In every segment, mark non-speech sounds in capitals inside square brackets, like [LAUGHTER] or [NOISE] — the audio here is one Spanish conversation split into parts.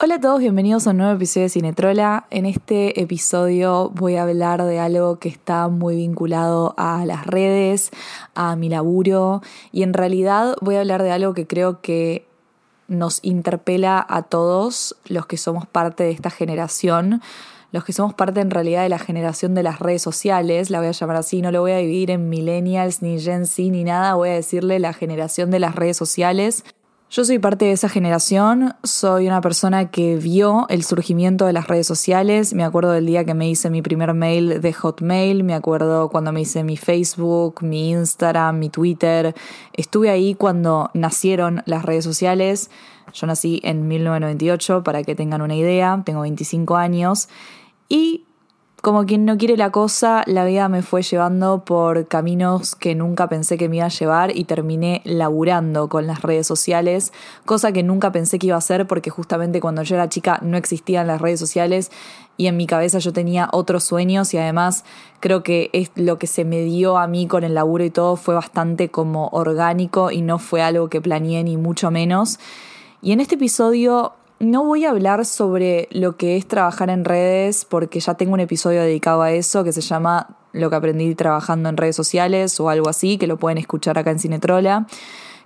Hola a todos, bienvenidos a un nuevo episodio de Cinetrola. En este episodio voy a hablar de algo que está muy vinculado a las redes, a mi laburo y en realidad voy a hablar de algo que creo que nos interpela a todos los que somos parte de esta generación, los que somos parte en realidad de la generación de las redes sociales, la voy a llamar así, no lo voy a dividir en millennials ni Gen Z ni nada, voy a decirle la generación de las redes sociales yo soy parte de esa generación, soy una persona que vio el surgimiento de las redes sociales, me acuerdo del día que me hice mi primer mail de Hotmail, me acuerdo cuando me hice mi Facebook, mi Instagram, mi Twitter, estuve ahí cuando nacieron las redes sociales, yo nací en 1998 para que tengan una idea, tengo 25 años y como quien no quiere la cosa, la vida me fue llevando por caminos que nunca pensé que me iba a llevar y terminé laburando con las redes sociales, cosa que nunca pensé que iba a hacer porque justamente cuando yo era chica no existían las redes sociales y en mi cabeza yo tenía otros sueños y además creo que es lo que se me dio a mí con el laburo y todo fue bastante como orgánico y no fue algo que planeé ni mucho menos. Y en este episodio no voy a hablar sobre lo que es trabajar en redes porque ya tengo un episodio dedicado a eso que se llama Lo que aprendí trabajando en redes sociales o algo así, que lo pueden escuchar acá en Cinetrola,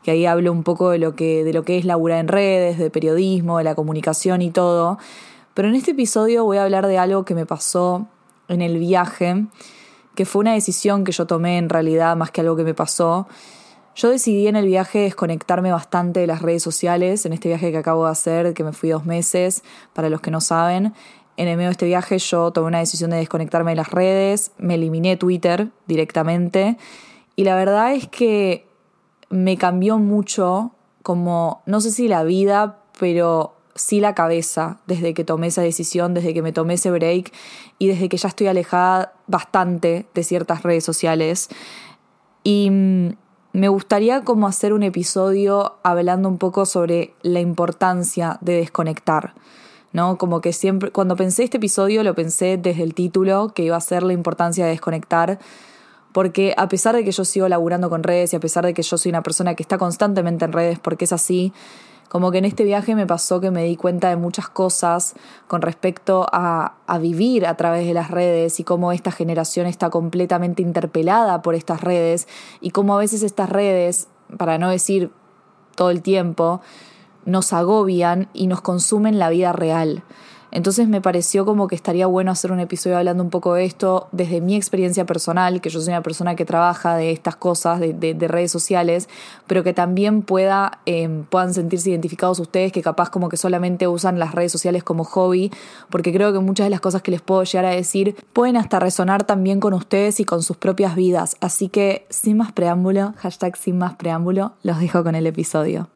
que ahí hablo un poco de lo que, de lo que es laburar en redes, de periodismo, de la comunicación y todo. Pero en este episodio voy a hablar de algo que me pasó en el viaje, que fue una decisión que yo tomé en realidad más que algo que me pasó yo decidí en el viaje desconectarme bastante de las redes sociales, en este viaje que acabo de hacer, que me fui dos meses, para los que no saben. En el medio de este viaje yo tomé una decisión de desconectarme de las redes, me eliminé Twitter directamente y la verdad es que me cambió mucho como, no sé si la vida, pero sí la cabeza desde que tomé esa decisión, desde que me tomé ese break y desde que ya estoy alejada bastante de ciertas redes sociales. Y mm, me gustaría como hacer un episodio hablando un poco sobre la importancia de desconectar. ¿no? Como que siempre, cuando pensé este episodio lo pensé desde el título, que iba a ser la importancia de desconectar, porque a pesar de que yo sigo laburando con redes y a pesar de que yo soy una persona que está constantemente en redes, porque es así, como que en este viaje me pasó que me di cuenta de muchas cosas con respecto a, a, vivir a través de las redes y cómo esta generación está completamente interpelada por estas redes y cómo a veces estas redes, para no decir todo el tiempo, nos agobian y nos consumen la vida real. Entonces me pareció como que estaría bueno hacer un episodio hablando un poco de esto desde mi experiencia personal, que yo soy una persona que trabaja de estas cosas, de, redes sociales, pero que también pueda, em, puedan sentirse identificados ustedes, que capaz como que solamente usan las redes sociales como hobby, porque creo que muchas de las cosas que les puedo llegar a decir pueden hasta resonar también con ustedes y con sus propias vidas. Así que sin más preámbulo, hashtag sin más preámbulo, los dejo con el episodio.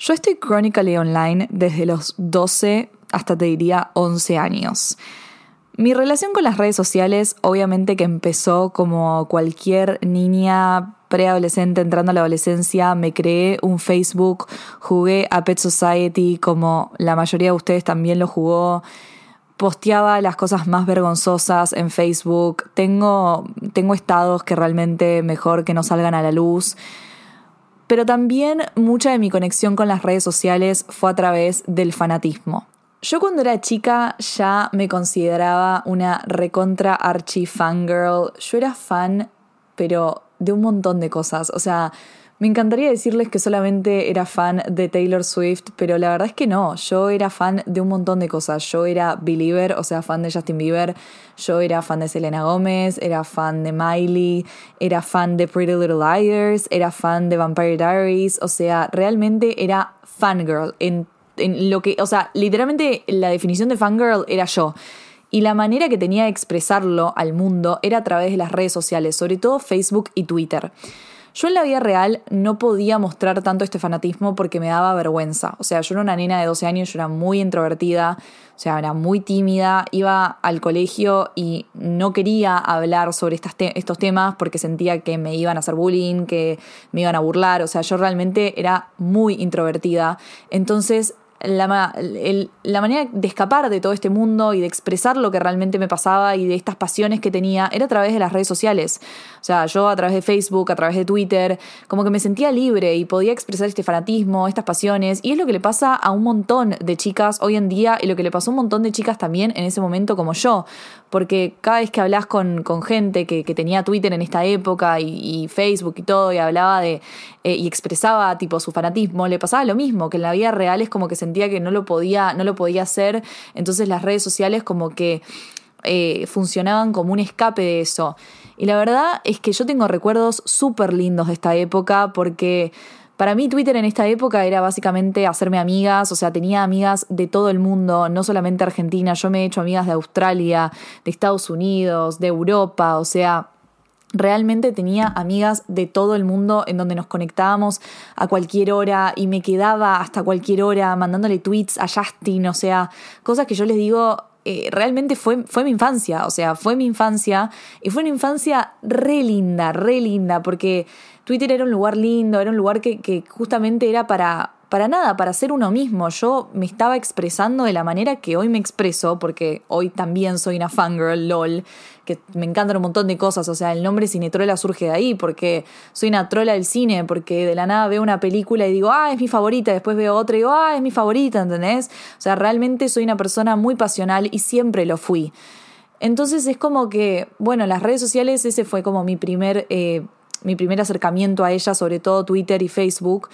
Yo estoy Chronically Online desde los 12 hasta te diría 11 años. Mi relación con las redes sociales obviamente que empezó como cualquier niña preadolescente entrando a la adolescencia, me creé un Facebook, jugué a Pet Society como la mayoría de ustedes también lo jugó, posteaba las cosas más vergonzosas en Facebook, tengo, tengo estados que realmente mejor que no salgan a la luz pero también mucha de mi conexión con las redes sociales fue a través del fanatismo. Yo cuando era chica ya me consideraba una recontra archi fangirl. Yo era fan, pero de un montón de cosas. O sea, me encantaría decirles que solamente era fan de Taylor Swift, pero la verdad es que no, yo era fan de un montón de cosas. Yo era believer, o sea, fan de Justin Bieber, yo era fan de Selena Gómez, era fan de Miley, era fan de Pretty Little Liars, era fan de Vampire Diaries, o sea, realmente era fangirl en, en lo que, o sea, literalmente la definición de fangirl era yo. Y la manera que tenía de expresarlo al mundo era a través de las redes sociales, sobre todo Facebook y Twitter. Yo en la vida real no podía mostrar tanto este fanatismo porque me daba vergüenza. O sea, yo era una nena de 12 años, yo era muy introvertida, o sea, era muy tímida, iba al colegio y no quería hablar sobre estos temas porque sentía que me iban a hacer bullying, que me iban a burlar, o sea, yo realmente era muy introvertida. Entonces la, la, manera de escapar de todo este mundo y de expresar lo que realmente me pasaba y de estas pasiones que tenía era a través de las redes sociales. O sea, yo a través de Facebook, a través de Twitter, como que me sentía libre y podía expresar este fanatismo, estas pasiones. Y es lo que le pasa a un montón de chicas hoy en día y lo que le pasó a un montón de chicas también en ese momento como yo. Porque cada vez que hablas con, con gente que, que, tenía Twitter en esta época y, Facebook y todo, y hablaba de eh, y expresaba tipo su fanatismo, le pasaba lo mismo, que en la vida real es como que sentía que no lo podía, no lo podía hacer. Entonces las redes sociales como que eh, funcionaban como un escape de eso. Y la verdad es que yo tengo recuerdos súper lindos de esta época porque para mí Twitter en esta época era básicamente hacerme amigas, o sea, tenía amigas de todo el mundo, no solamente Argentina, yo me he hecho amigas de Australia, de Estados Unidos, de Europa, o sea, Realmente tenía amigas de todo el mundo en donde nos conectábamos a cualquier hora y me quedaba hasta cualquier hora mandándole tweets a Justin, o sea, cosas que yo les digo, eh, realmente fue, fue mi infancia, o sea, fue mi infancia y fue una infancia re linda, re linda, porque Twitter era un lugar lindo, era un lugar que, que justamente era para, para nada, para ser uno mismo. Yo me estaba expresando de la manera que hoy me expreso, porque hoy también soy una fangirl, lol, que me encantan un montón de cosas. O sea, el nombre Cinetrola surge de ahí, porque soy una trola del cine, porque de la nada veo una película y digo, ah, es mi favorita, después veo otra y digo, ah, es mi favorita, ¿entendés? O sea, realmente soy una persona muy pasional y siempre lo fui. Entonces es como que, bueno, las redes sociales, ese fue como mi primer, eh, mi primer acercamiento a ellas, sobre todo Twitter y Facebook.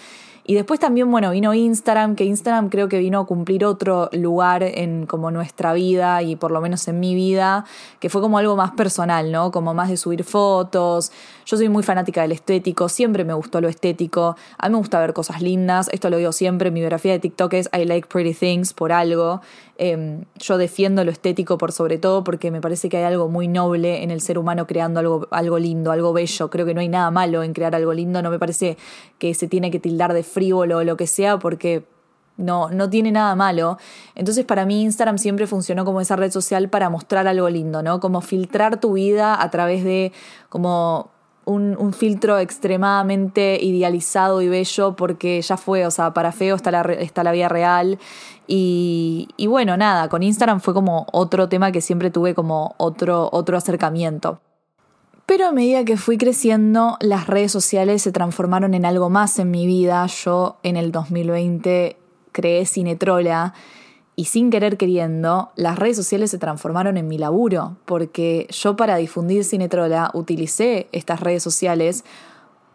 Y después también, bueno, vino Instagram, que Instagram creo que vino a cumplir otro lugar en como nuestra vida y por lo menos en mi vida, que fue como algo más personal, ¿no? Como más de subir fotos. Yo soy muy fanática del estético, siempre me gustó lo estético. A mí me gusta ver cosas lindas, esto lo digo siempre, mi biografía de TikTok es I like pretty things por algo. Em, yo defiendo lo estético por sobre todo porque me parece que hay algo muy noble en el ser humano creando algo, algo lindo, algo bello. Creo que no hay nada malo en crear algo lindo, no me parece que se tiene que tildar de frívolo o lo que sea porque no, no tiene nada malo. Entonces para mí Instagram siempre funcionó como esa red social para mostrar algo lindo, ¿no? Como filtrar tu vida a través de como un, filtro extremadamente idealizado y bello porque ya fue, o sea, para feo está la, está la vida real. Y, y, bueno, nada, con Instagram fue como otro tema que siempre tuve como otro, otro acercamiento. Pero a medida que fui creciendo, las redes sociales se transformaron en algo más en mi vida. Yo en el 2020 creé Cinetrola y sin querer queriendo, las redes sociales se transformaron en mi laburo, porque yo para difundir Cinetrola utilicé estas redes sociales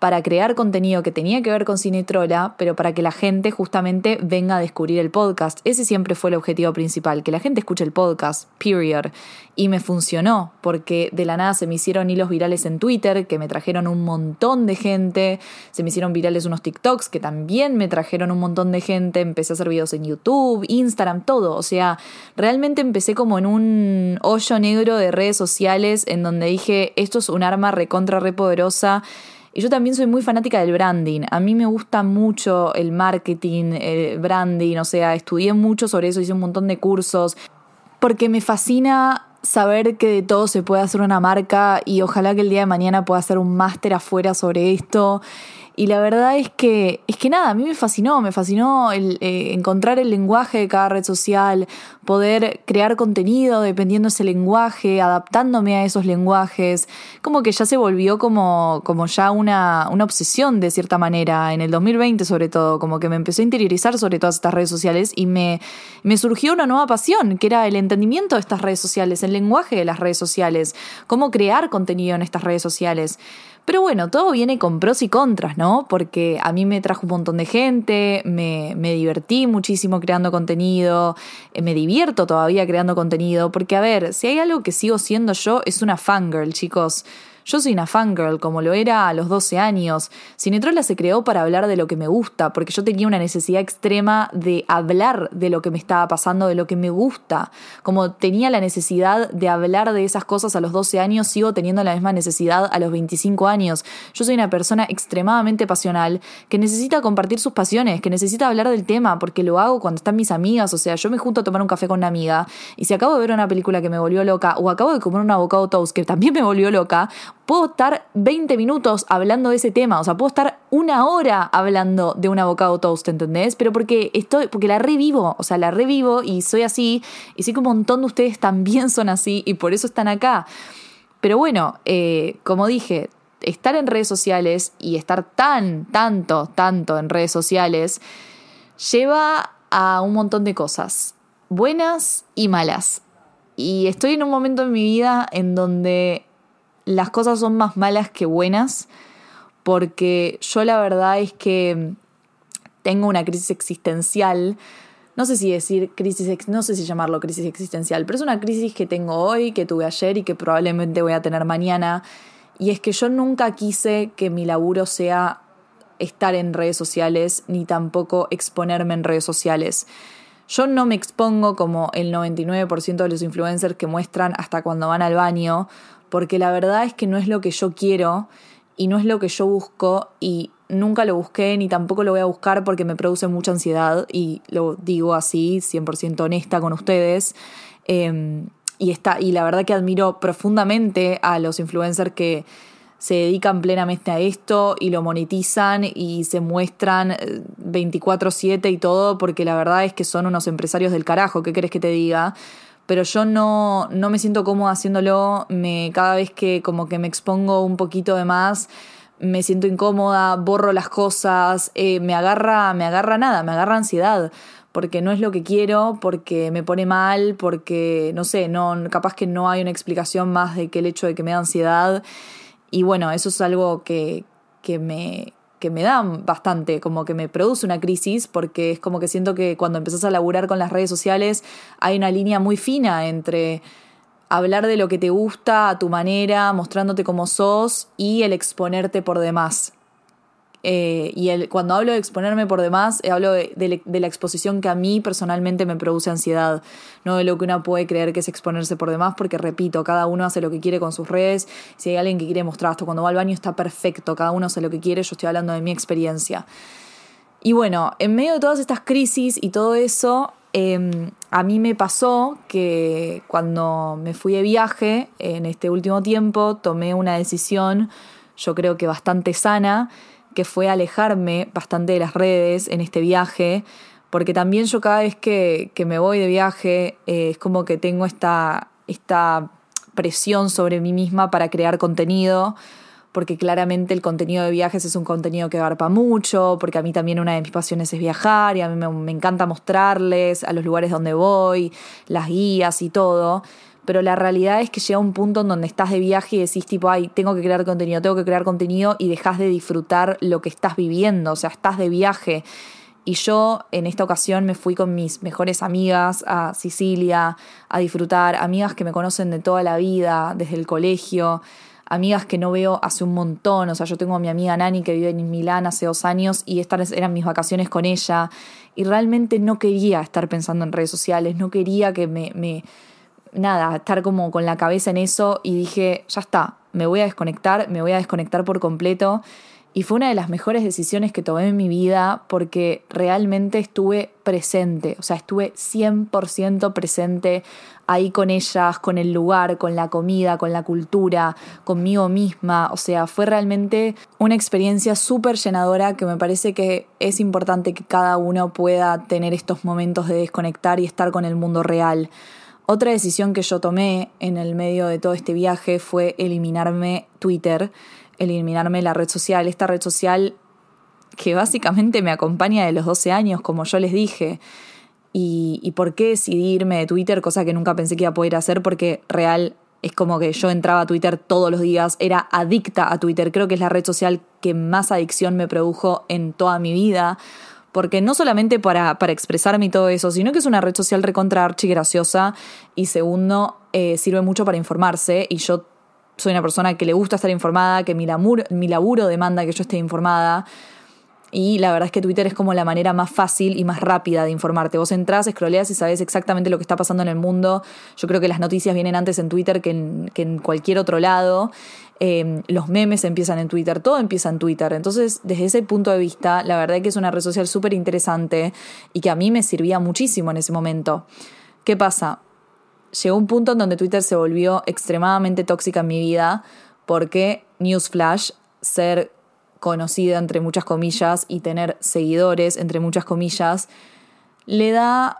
para crear contenido que tenía que ver con Cinetrola, pero para que la gente justamente venga a descubrir el podcast. Ese siempre fue el objetivo principal, que la gente escuche el podcast, period. Y me funcionó, porque de la nada se me hicieron hilos virales en Twitter, que me trajeron un montón de gente, se me hicieron virales unos TikToks, que también me trajeron un montón de gente, empecé a hacer videos en YouTube, Instagram, todo. O sea, realmente empecé como en un hoyo negro de redes sociales en donde dije, esto es un arma recontra repoderosa y yo también soy muy fanática del branding. A mí me gusta mucho el marketing, el branding, o sea, estudié mucho sobre eso, hice un montón de cursos, porque me fascina saber que de todo se puede hacer una marca y ojalá que el día de mañana pueda hacer un máster afuera sobre esto y la verdad es que, es que nada, a mí me fascinó, me fascinó el, eh, encontrar el lenguaje de cada red social, poder crear contenido dependiendo de ese lenguaje, adaptándome a esos lenguajes, como que ya se volvió como, como ya una, una obsesión de cierta manera, en el 2020 sobre todo, como que me empecé a interiorizar sobre todas estas redes sociales y me, me surgió una nueva pasión, que era el entendimiento de estas redes sociales, el lenguaje de las redes sociales, cómo crear contenido en estas redes sociales. Pero bueno, todo viene con pros y contras, ¿no? Porque a mí me trajo un montón de gente, me, me divertí muchísimo creando contenido, eh, me divierto todavía creando contenido, porque a ver, si hay algo que sigo siendo yo, es una fangirl, chicos. Yo soy una fangirl, como lo era a los 12 años. Cinetrola se creó para hablar de lo que me gusta, porque yo tenía una necesidad extrema de hablar de lo que me estaba pasando, de lo que me gusta. Como tenía la necesidad de hablar de esas cosas a los 12 años, sigo teniendo la misma necesidad a los 25 años. Yo soy una persona extremadamente pasional que necesita compartir sus pasiones, que necesita hablar del tema, porque lo hago cuando están mis amigas. O sea, yo me junto a tomar un café con una amiga y si acabo de ver una película que me volvió loca o acabo de comer un avocado toast que también me volvió loca, puedo estar 20 minutos hablando de ese tema, o sea, puedo estar una hora hablando de un avocado toast, ¿entendés? Pero porque estoy, porque la revivo, o sea, la revivo y soy así, y sé que un montón de ustedes también son así y por eso están acá. Pero bueno, eh, como dije, estar en redes sociales y estar tan, tanto, tanto en redes sociales lleva a un montón de cosas, buenas y malas. Y estoy en un momento en mi vida en donde las cosas son más malas que buenas, porque yo la verdad es que tengo una crisis existencial. No sé si decir crisis, no sé si llamarlo crisis existencial, pero es una crisis que tengo hoy, que tuve ayer y que probablemente voy a tener mañana. Y es que yo nunca quise que mi laburo sea estar en redes sociales, ni tampoco exponerme en redes sociales. Yo no me expongo como el 99% de los influencers que muestran hasta cuando van al baño, porque la verdad es que no es lo que yo quiero y no es lo que yo busco y nunca lo busqué ni tampoco lo voy a buscar porque me produce mucha ansiedad y lo digo así, 100% honesta con ustedes. Em, y, está, y la verdad que admiro profundamente a los influencers que se dedican plenamente a esto y lo monetizan y se muestran 24/7 eh, y todo, porque la verdad es que son unos empresarios del carajo, ¿qué querés que te diga? Pero yo no, no me siento cómoda haciéndolo, me, cada vez que como que me expongo un poquito de más, me siento incómoda, borro las cosas, eh, me agarra, me agarra nada, me agarra ansiedad porque no es lo que quiero, porque me pone mal, porque no sé, no, capaz que no hay una explicación más de que el hecho de que me da ansiedad. Y bueno, eso es algo que, que me, que me da bastante, como que me produce una crisis, porque es como que siento que cuando empezás a laburar con las redes sociales hay una línea muy fina entre hablar de lo que te gusta a tu manera, mostrándote como sos, y el exponerte por demás. Eh, y el, cuando hablo de exponerme por demás, eh, hablo de, la exposición que a mí personalmente me produce ansiedad, no de lo que uno puede creer que es exponerse por demás, porque repito, cada uno hace lo que quiere con sus redes. Si hay alguien que quiere mostrar esto cuando va al baño, está perfecto, cada uno hace lo que quiere, yo estoy hablando de mi experiencia. Y bueno, en medio de todas estas crisis y todo eso, em, a mí me pasó que cuando me fui de viaje en este último tiempo, tomé una decisión, yo creo que bastante sana, que fue alejarme bastante de las redes en este viaje, porque también yo cada vez que, me voy de viaje eh, es como que tengo esta, esta presión sobre mí misma para crear contenido, porque claramente el contenido de viajes es un contenido que garpa mucho, porque a mí también una de mis pasiones es viajar y a mí me, me encanta mostrarles a los lugares donde voy, las guías y todo pero la realidad es que llega un punto en donde estás de viaje y decís tipo, ay, tengo que crear contenido, tengo que crear contenido y dejas de disfrutar lo que estás viviendo, o sea, estás de viaje. Y yo en esta ocasión me fui con mis mejores amigas a Sicilia a disfrutar, amigas que me conocen de toda la vida, desde el colegio, amigas que no veo hace un montón, o sea, yo tengo a mi amiga Nani que vive en Milán hace dos años y estas eran mis vacaciones con ella y realmente no quería estar pensando en redes sociales, no quería que me, me nada, estar como con la cabeza en eso y dije, ya está, me voy a desconectar, me voy a desconectar por completo. Y fue una de las mejores decisiones que tomé en mi vida porque realmente estuve presente, o sea, estuve 100% presente ahí con ellas, con el lugar, con la comida, con la cultura, conmigo misma. O sea, fue realmente una experiencia súper llenadora que me parece que es importante que cada uno pueda tener estos momentos de desconectar y estar con el mundo real. Otra decisión que yo tomé en el medio de todo este viaje fue eliminarme Twitter, eliminarme la red social, esta red social que básicamente me acompaña de los 12 años, como yo les dije. Y, por qué decidirme de Twitter, cosa que nunca pensé que iba a poder hacer, porque real es como que yo entraba a Twitter todos los días, era adicta a Twitter, creo que es la red social que más adicción me produjo en toda mi vida porque no solamente para, para expresarme y todo eso, sino que es una red social recontra archi graciosa y segundo, eh, sirve mucho para informarse y yo soy una persona que le gusta estar informada, que mi laburo, mi laburo demanda que yo esté informada. Y la verdad es que Twitter es como la manera más fácil y más rápida de informarte. Vos entras, scrolleas y sabes exactamente lo que está pasando en el mundo. Yo creo que las noticias vienen antes en Twitter que en, que en cualquier otro lado. Em, los memes empiezan en Twitter, todo empieza en Twitter. Entonces, desde ese punto de vista, la verdad es que es una red social súper interesante y que a mí me servía muchísimo en ese momento. ¿Qué pasa? Llegó un punto en donde Twitter se volvió extremadamente tóxica en mi vida porque, newsflash, ser conocida entre muchas comillas y tener seguidores entre muchas comillas, le da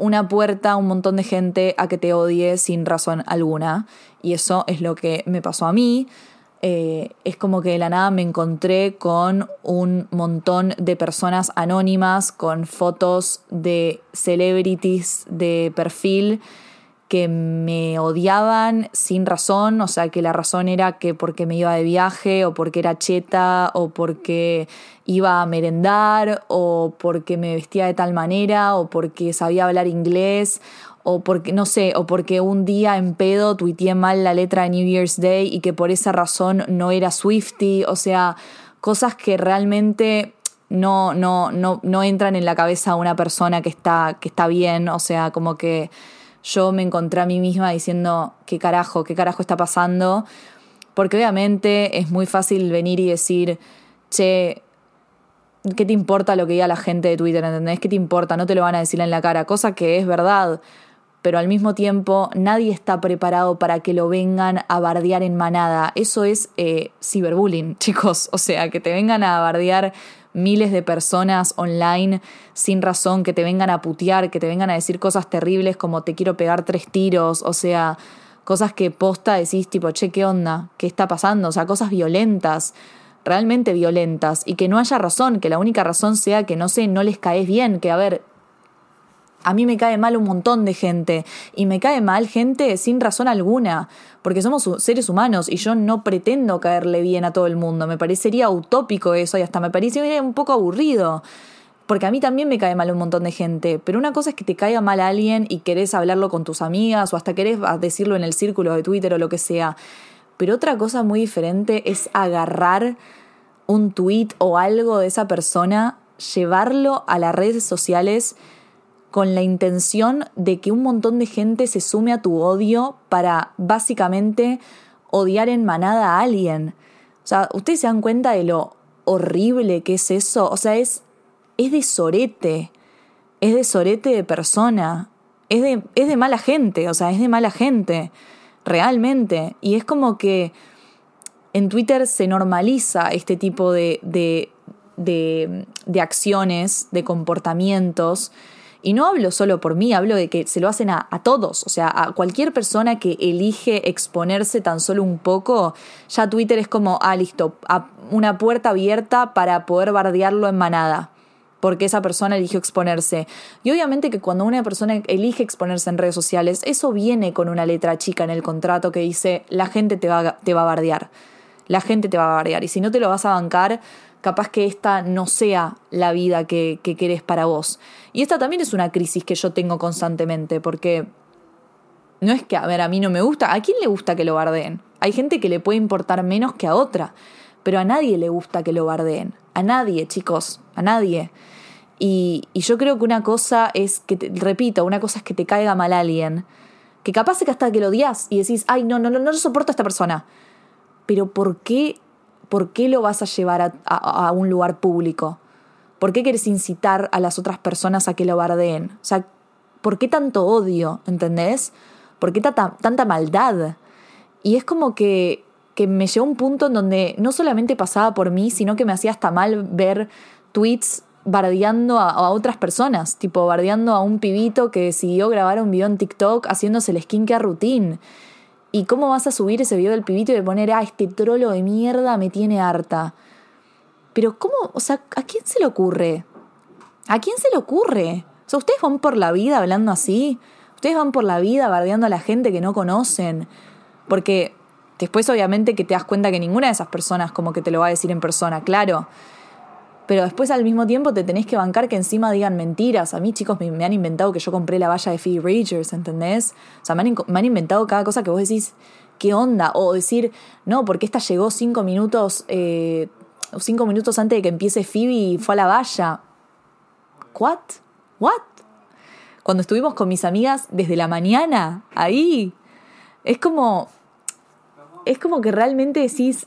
una puerta un montón de gente a que te odie sin razón alguna. Y eso es lo que me pasó a mí. Eh, es como que de la nada me encontré con un montón de personas anónimas, con fotos de celebrities de perfil que me odiaban sin razón, o sea, que la razón era que porque me iba de viaje o porque era cheta o porque iba a merendar o porque me vestía de tal manera o porque sabía hablar inglés o porque, no sé, o porque un día en pedo tuiteé mal la letra de New Year's Day y que por esa razón no era Swifty, o sea, cosas que realmente no, no, no, no entran en la cabeza de una persona que está, que está bien, o sea, como que yo me encontré a mí misma diciendo, ¿qué carajo? ¿Qué carajo está pasando? Porque obviamente es muy fácil venir y decir, che, ¿qué te importa lo que diga la gente de Twitter? ¿Entendés? ¿Qué te importa? No te lo van a decir en la cara, cosa que es verdad. Pero al mismo tiempo nadie está preparado para que lo vengan a bardear en manada. Eso es eh, ciberbullying, [LAUGHS] chicos. O sea, que te vengan a bardear miles de personas online sin razón, que te vengan a putear, que te vengan a decir cosas terribles como te quiero pegar tres tiros, o sea, cosas que posta decís tipo, che, ¿qué onda? ¿Qué está pasando? O sea, cosas violentas, realmente violentas, y que no haya razón, que la única razón sea que no sé, no les caes bien, que a ver, a mí me cae mal un montón de gente y me cae mal gente sin razón alguna, porque somos seres humanos y yo no pretendo caerle bien a todo el mundo. Me parecería utópico eso y hasta me parecería un poco aburrido. Porque a mí también me cae mal un montón de gente, pero una cosa es que te caiga mal a alguien y querés hablarlo con tus amigas o hasta querés decirlo en el círculo de Twitter o lo que sea. Pero otra cosa muy diferente es agarrar un tweet o algo de esa persona, llevarlo a las redes sociales con la intención de que un montón de gente se sume a tu odio para básicamente odiar en manada a alguien. O sea, ¿ustedes se dan cuenta de lo horrible que es eso? O sea, es, es de sorete, es de sorete de persona, es de, es de mala gente, o sea, es de mala gente, realmente. Y es como que en Twitter se normaliza este tipo de, de, de, de acciones, de comportamientos, y no hablo solo por mí, hablo de que se lo hacen a, todos, o sea, a cualquier persona que elige exponerse tan solo un poco, ya Twitter es como, ah, listo, una puerta abierta para poder bardearlo en manada porque esa persona eligió exponerse. Y obviamente que cuando una persona elige exponerse en redes sociales, eso viene con una letra chica en el contrato que dice, la gente te va, te va a bardear. La gente te va a bardear. Y si no te lo vas a bancar, capaz que esta no sea la vida que, que querés para vos. Y esta también es una crisis que yo tengo constantemente, porque no es que, a ver, a mí no me gusta, ¿a quién le gusta que lo bardeen? Hay gente que le puede importar menos que a otra, pero a nadie le gusta que lo bardeen. A nadie, chicos, a nadie. Y, y yo creo que una cosa es que, te, repito, una cosa es que te caiga mal alguien, que capaz es que hasta que lo odias y decís, ay, no, no, no, no soporto a esta persona. Pero ¿por qué ¿por qué lo vas a llevar a, un lugar público? ¿Por qué quieres incitar a las otras personas a que lo bardeen? O sea, ¿por qué tanto odio? ¿Entendés? ¿Por qué tanta, maldad? Y es como que, que me llegó un punto en donde no solamente pasaba por mí, sino que me hacía hasta mal ver tweets bardeando a, a, otras personas, tipo bardeando a un pibito que decidió grabar un video en TikTok haciéndose el skincare routine. ¿Y cómo vas a subir ese video del pibito y de poner, ah, este trolo de mierda me tiene harta? Pero ¿cómo? O sea, ¿a quién se le ocurre? ¿A quién se le ocurre? O sea, ¿ustedes van por la vida hablando así? ¿Ustedes van por la vida bardeando a la gente que no conocen? Porque después obviamente que te das cuenta que ninguna de esas personas como que te lo va a decir en persona, claro pero después al mismo tiempo te tenés que bancar que encima digan mentiras. A mí, chicos, me, han inventado que yo compré la valla de Phoebe Ragers, ¿entendés? O sea, me han, inventado cada cosa que vos decís, ¿qué onda? O decir, no, porque esta llegó cinco minutos, eh, cinco minutos antes de que empiece Phoebe fue a la valla. ¿What? ¿What? Cuando estuvimos con mis amigas desde la mañana, ahí, es como, es como que realmente decís,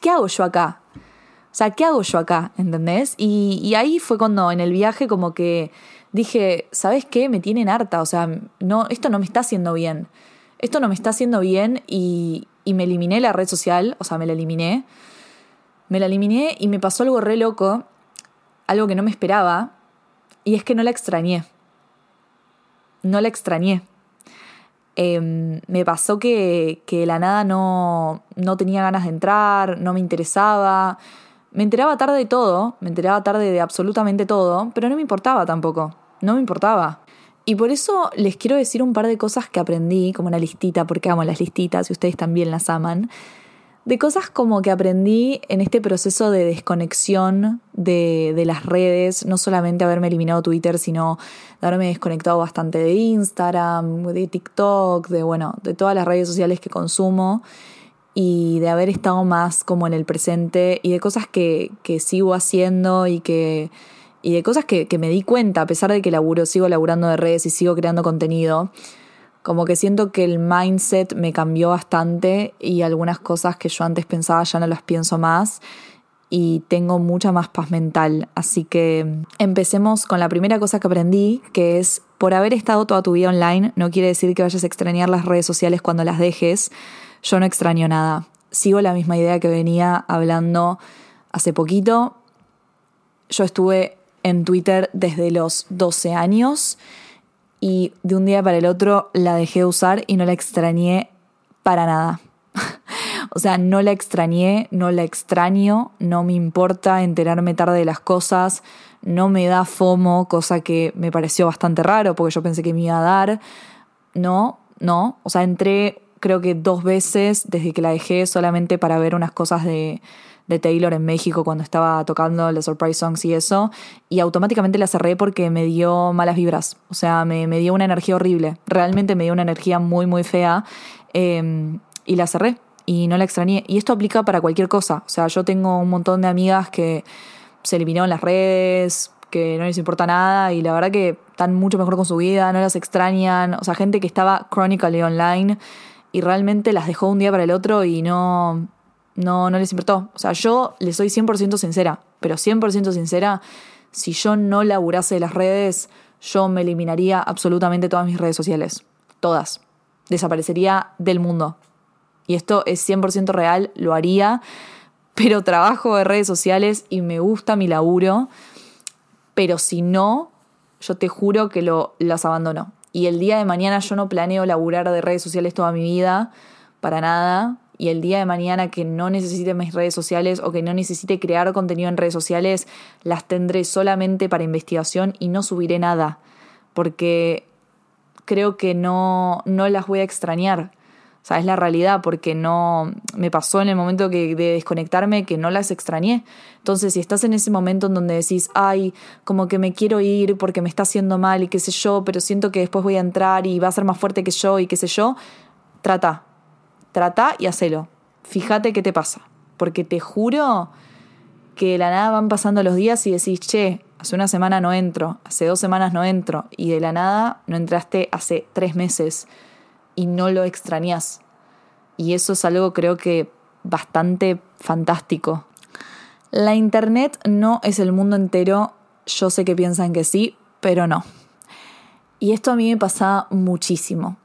¿qué hago yo acá? O sea, ¿qué hago yo acá? ¿Entendés? Y, y ahí fue cuando en el viaje como que dije, ¿sabes qué? Me tienen harta, o sea, no, esto no me está haciendo bien. Esto no me está haciendo bien y, y me eliminé la red social, o sea, me la eliminé. Me la eliminé y me pasó algo re loco, algo que no me esperaba, y es que no la extrañé. No la extrañé. Em, me pasó que, que la nada no, no tenía ganas de entrar, no me interesaba. Me enteraba tarde de todo, me enteraba tarde de absolutamente todo, pero no me importaba tampoco, no me importaba. Y por eso les quiero decir un par de cosas que aprendí, como una listita, porque amo las listitas y ustedes también las aman, de cosas como que aprendí en este proceso de desconexión de, de las redes, no solamente haberme eliminado Twitter, sino de haberme desconectado bastante de Instagram, de TikTok, de bueno, de todas las redes sociales que consumo y de haber estado más como en el presente y de cosas que, que sigo haciendo y que y de cosas que, que, me di cuenta, a pesar de que laburo, sigo laburando de redes y sigo creando contenido, como que siento que el mindset me cambió bastante y algunas cosas que yo antes pensaba ya no las pienso más y tengo mucha más paz mental. Así que empecemos con la primera cosa que aprendí, que es por haber estado toda tu vida online, no quiere decir que vayas a extrañar las redes sociales cuando las dejes. Yo no extraño nada. Sigo la misma idea que venía hablando hace poquito. Yo estuve en Twitter desde los 12 años y de un día para el otro la dejé de usar y no la extrañé para nada. [LAUGHS] o sea, no la extrañé, no la extraño, no me importa enterarme tarde de las cosas, no me da FOMO, cosa que me pareció bastante raro porque yo pensé que me iba a dar. No, no, o sea, entré creo que dos veces desde que la dejé solamente para ver unas cosas de de Taylor en México cuando estaba tocando los Surprise Songs y eso, y automáticamente la cerré porque me dio malas vibras, o sea, me, me dio una energía horrible, realmente me dio una energía muy, muy fea, eh, y la cerré y no la extrañé. Y esto aplica para cualquier cosa, o sea, yo tengo un montón de amigas que se eliminaron las redes, que no les importa nada y la verdad que están mucho mejor con su vida, no las extrañan, o sea, gente que estaba chronically online y realmente las dejó un día para el otro y no, no, no les importó. O sea, yo les soy 100% sincera, pero 100% sincera, si yo no laburase las redes, yo me eliminaría absolutamente todas mis redes sociales. Todas. Desaparecería del mundo. Y esto es 100% real, lo haría, pero trabajo de redes sociales y me gusta mi laburo. Pero si no, yo te juro que lo, las abandono. Y el día de mañana yo no planeo laburar de redes sociales toda mi vida, para nada y el día de mañana que no necesite mis redes sociales o que no necesite crear contenido en redes sociales, las tendré solamente para investigación y no subiré nada, porque creo que no, no las voy a extrañar. O sea, es la realidad, porque no me pasó en el momento de desconectarme que no las extrañé. Entonces, si estás en ese momento en donde decís, ay, como que me quiero ir porque me está haciendo mal y qué sé yo, pero siento que después voy a entrar y va a ser más fuerte que yo y qué sé yo, trata, Trata y hacelo. Fíjate qué te pasa. Porque te juro que de la nada van pasando los días y decís, che, hace una semana no entro, hace dos semanas no entro, y de la nada no entraste hace tres meses y no lo extrañas. Y eso es algo creo que bastante fantástico. La internet no es el mundo entero, yo sé que piensan que sí, pero no. Y esto a mí me pasa muchísimo.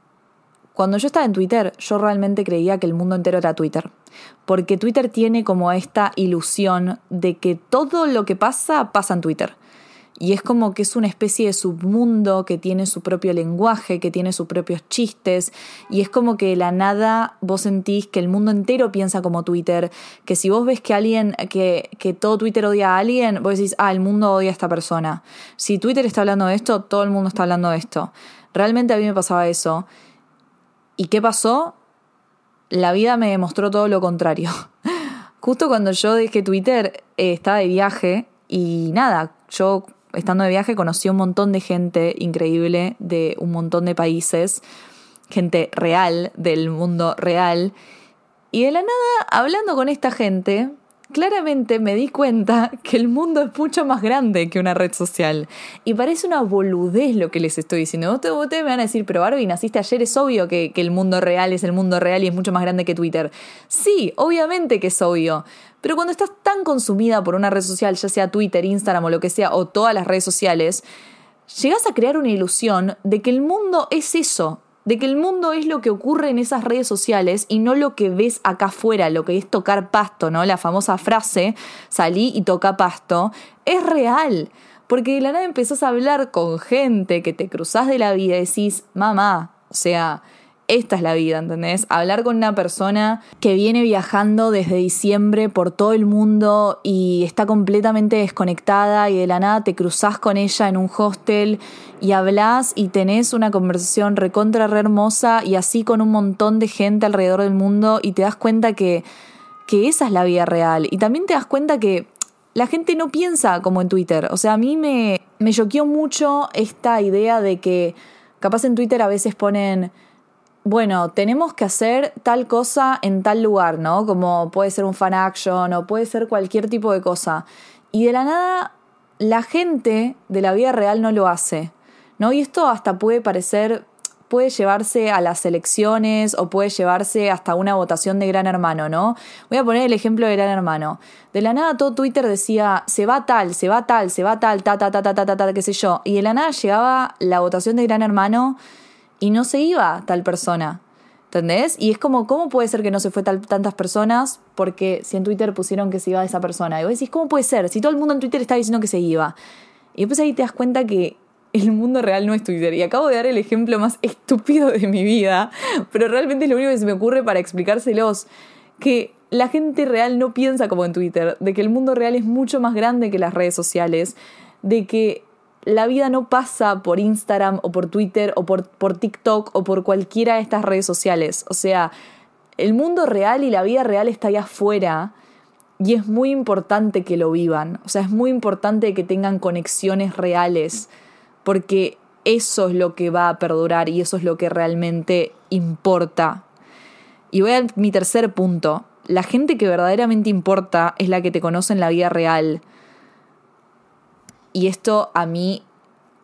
Cuando yo estaba en Twitter, yo realmente creía que el mundo entero era Twitter. Porque Twitter tiene como esta ilusión de que todo lo que pasa pasa en Twitter. Y es como que es una especie de submundo que tiene su propio lenguaje, que tiene sus propios chistes. Y es como que de la nada vos sentís que el mundo entero piensa como Twitter. Que si vos ves que alguien, que, que todo Twitter odia a alguien, vos decís, ah, el mundo odia a esta persona. Si Twitter está hablando de esto, todo el mundo está hablando de esto. Realmente a mí me pasaba eso. ¿Y qué pasó? La vida me demostró todo lo contrario. [LAUGHS] Justo cuando yo dejé Twitter, eh, estaba de viaje y nada, yo estando de viaje conocí un montón de gente increíble de un montón de países gente real, del mundo real. Y de la nada, hablando con esta gente, claramente me di cuenta que el mundo es mucho más grande que una red social. Y parece una boludez lo que les estoy diciendo. Ustedes, me van a decir, pero Barbie, naciste ayer, es obvio que, que el mundo real es el mundo real y es mucho más grande que Twitter. Sí, obviamente que es obvio. Pero cuando estás tan consumida por una red social, ya sea Twitter, Instagram o lo que sea, o todas las redes sociales, llegas a crear una ilusión de que el mundo es eso, de que el mundo es lo que ocurre en esas redes sociales y no lo que ves acá afuera, lo que es tocar pasto, ¿no? La famosa frase, salí y toca pasto, es real. Porque de la nada empezás a hablar con gente que te cruzás de la vida y decís, mamá, o sea, esta es la vida, ¿entendés? Hablar con una persona que viene viajando desde diciembre por todo el mundo y está completamente desconectada y de la nada te cruzás con ella en un hostel y hablas y tenés una conversación recontra re hermosa y así con un montón de gente alrededor del mundo y te das cuenta que, que esa es la vida real. Y también te das cuenta que la gente no piensa como en Twitter. O sea, a mí me, me choqueó mucho esta idea de que capaz en Twitter a veces ponen bueno, tenemos que hacer tal cosa en tal lugar, ¿no? Como puede ser un fan action o puede ser cualquier tipo de cosa. Y de la nada, la gente de la vida real no lo hace, ¿no? Y esto hasta puede parecer, puede llevarse a las elecciones o puede llevarse hasta una votación de Gran Hermano, ¿no? Voy a poner el ejemplo de Gran Hermano. De la nada todo Twitter decía, se va tal, se va tal, se va tal, ta, ta, ta, ta, ta, ta, ta, qué sé yo. Y de la nada llegaba la votación de Gran Hermano y no se iba tal persona. ¿Entendés? Y es como, ¿cómo puede ser que no se fue tal, tantas personas? Porque si en Twitter pusieron que se iba esa persona. Y vos decís, ¿cómo puede ser? Si todo el mundo en Twitter está diciendo que se iba. Y después ahí te das cuenta que el mundo real no es Twitter. Y acabo de dar el ejemplo más estúpido de mi vida, pero realmente es lo único que se me ocurre para explicárselos. Que la gente real no piensa como en Twitter, de que el mundo real es mucho más grande que las redes sociales, de que la vida no pasa por Instagram o por Twitter o por, por TikTok o por cualquiera de estas redes sociales. O sea, el mundo real y la vida real está ahí afuera y es muy importante que lo vivan. O sea, es muy importante que tengan conexiones reales porque eso es lo que va a perdurar y eso es lo que realmente importa. Y voy a mi tercer punto. La gente que verdaderamente importa es la que te conoce en la vida real y esto a mí,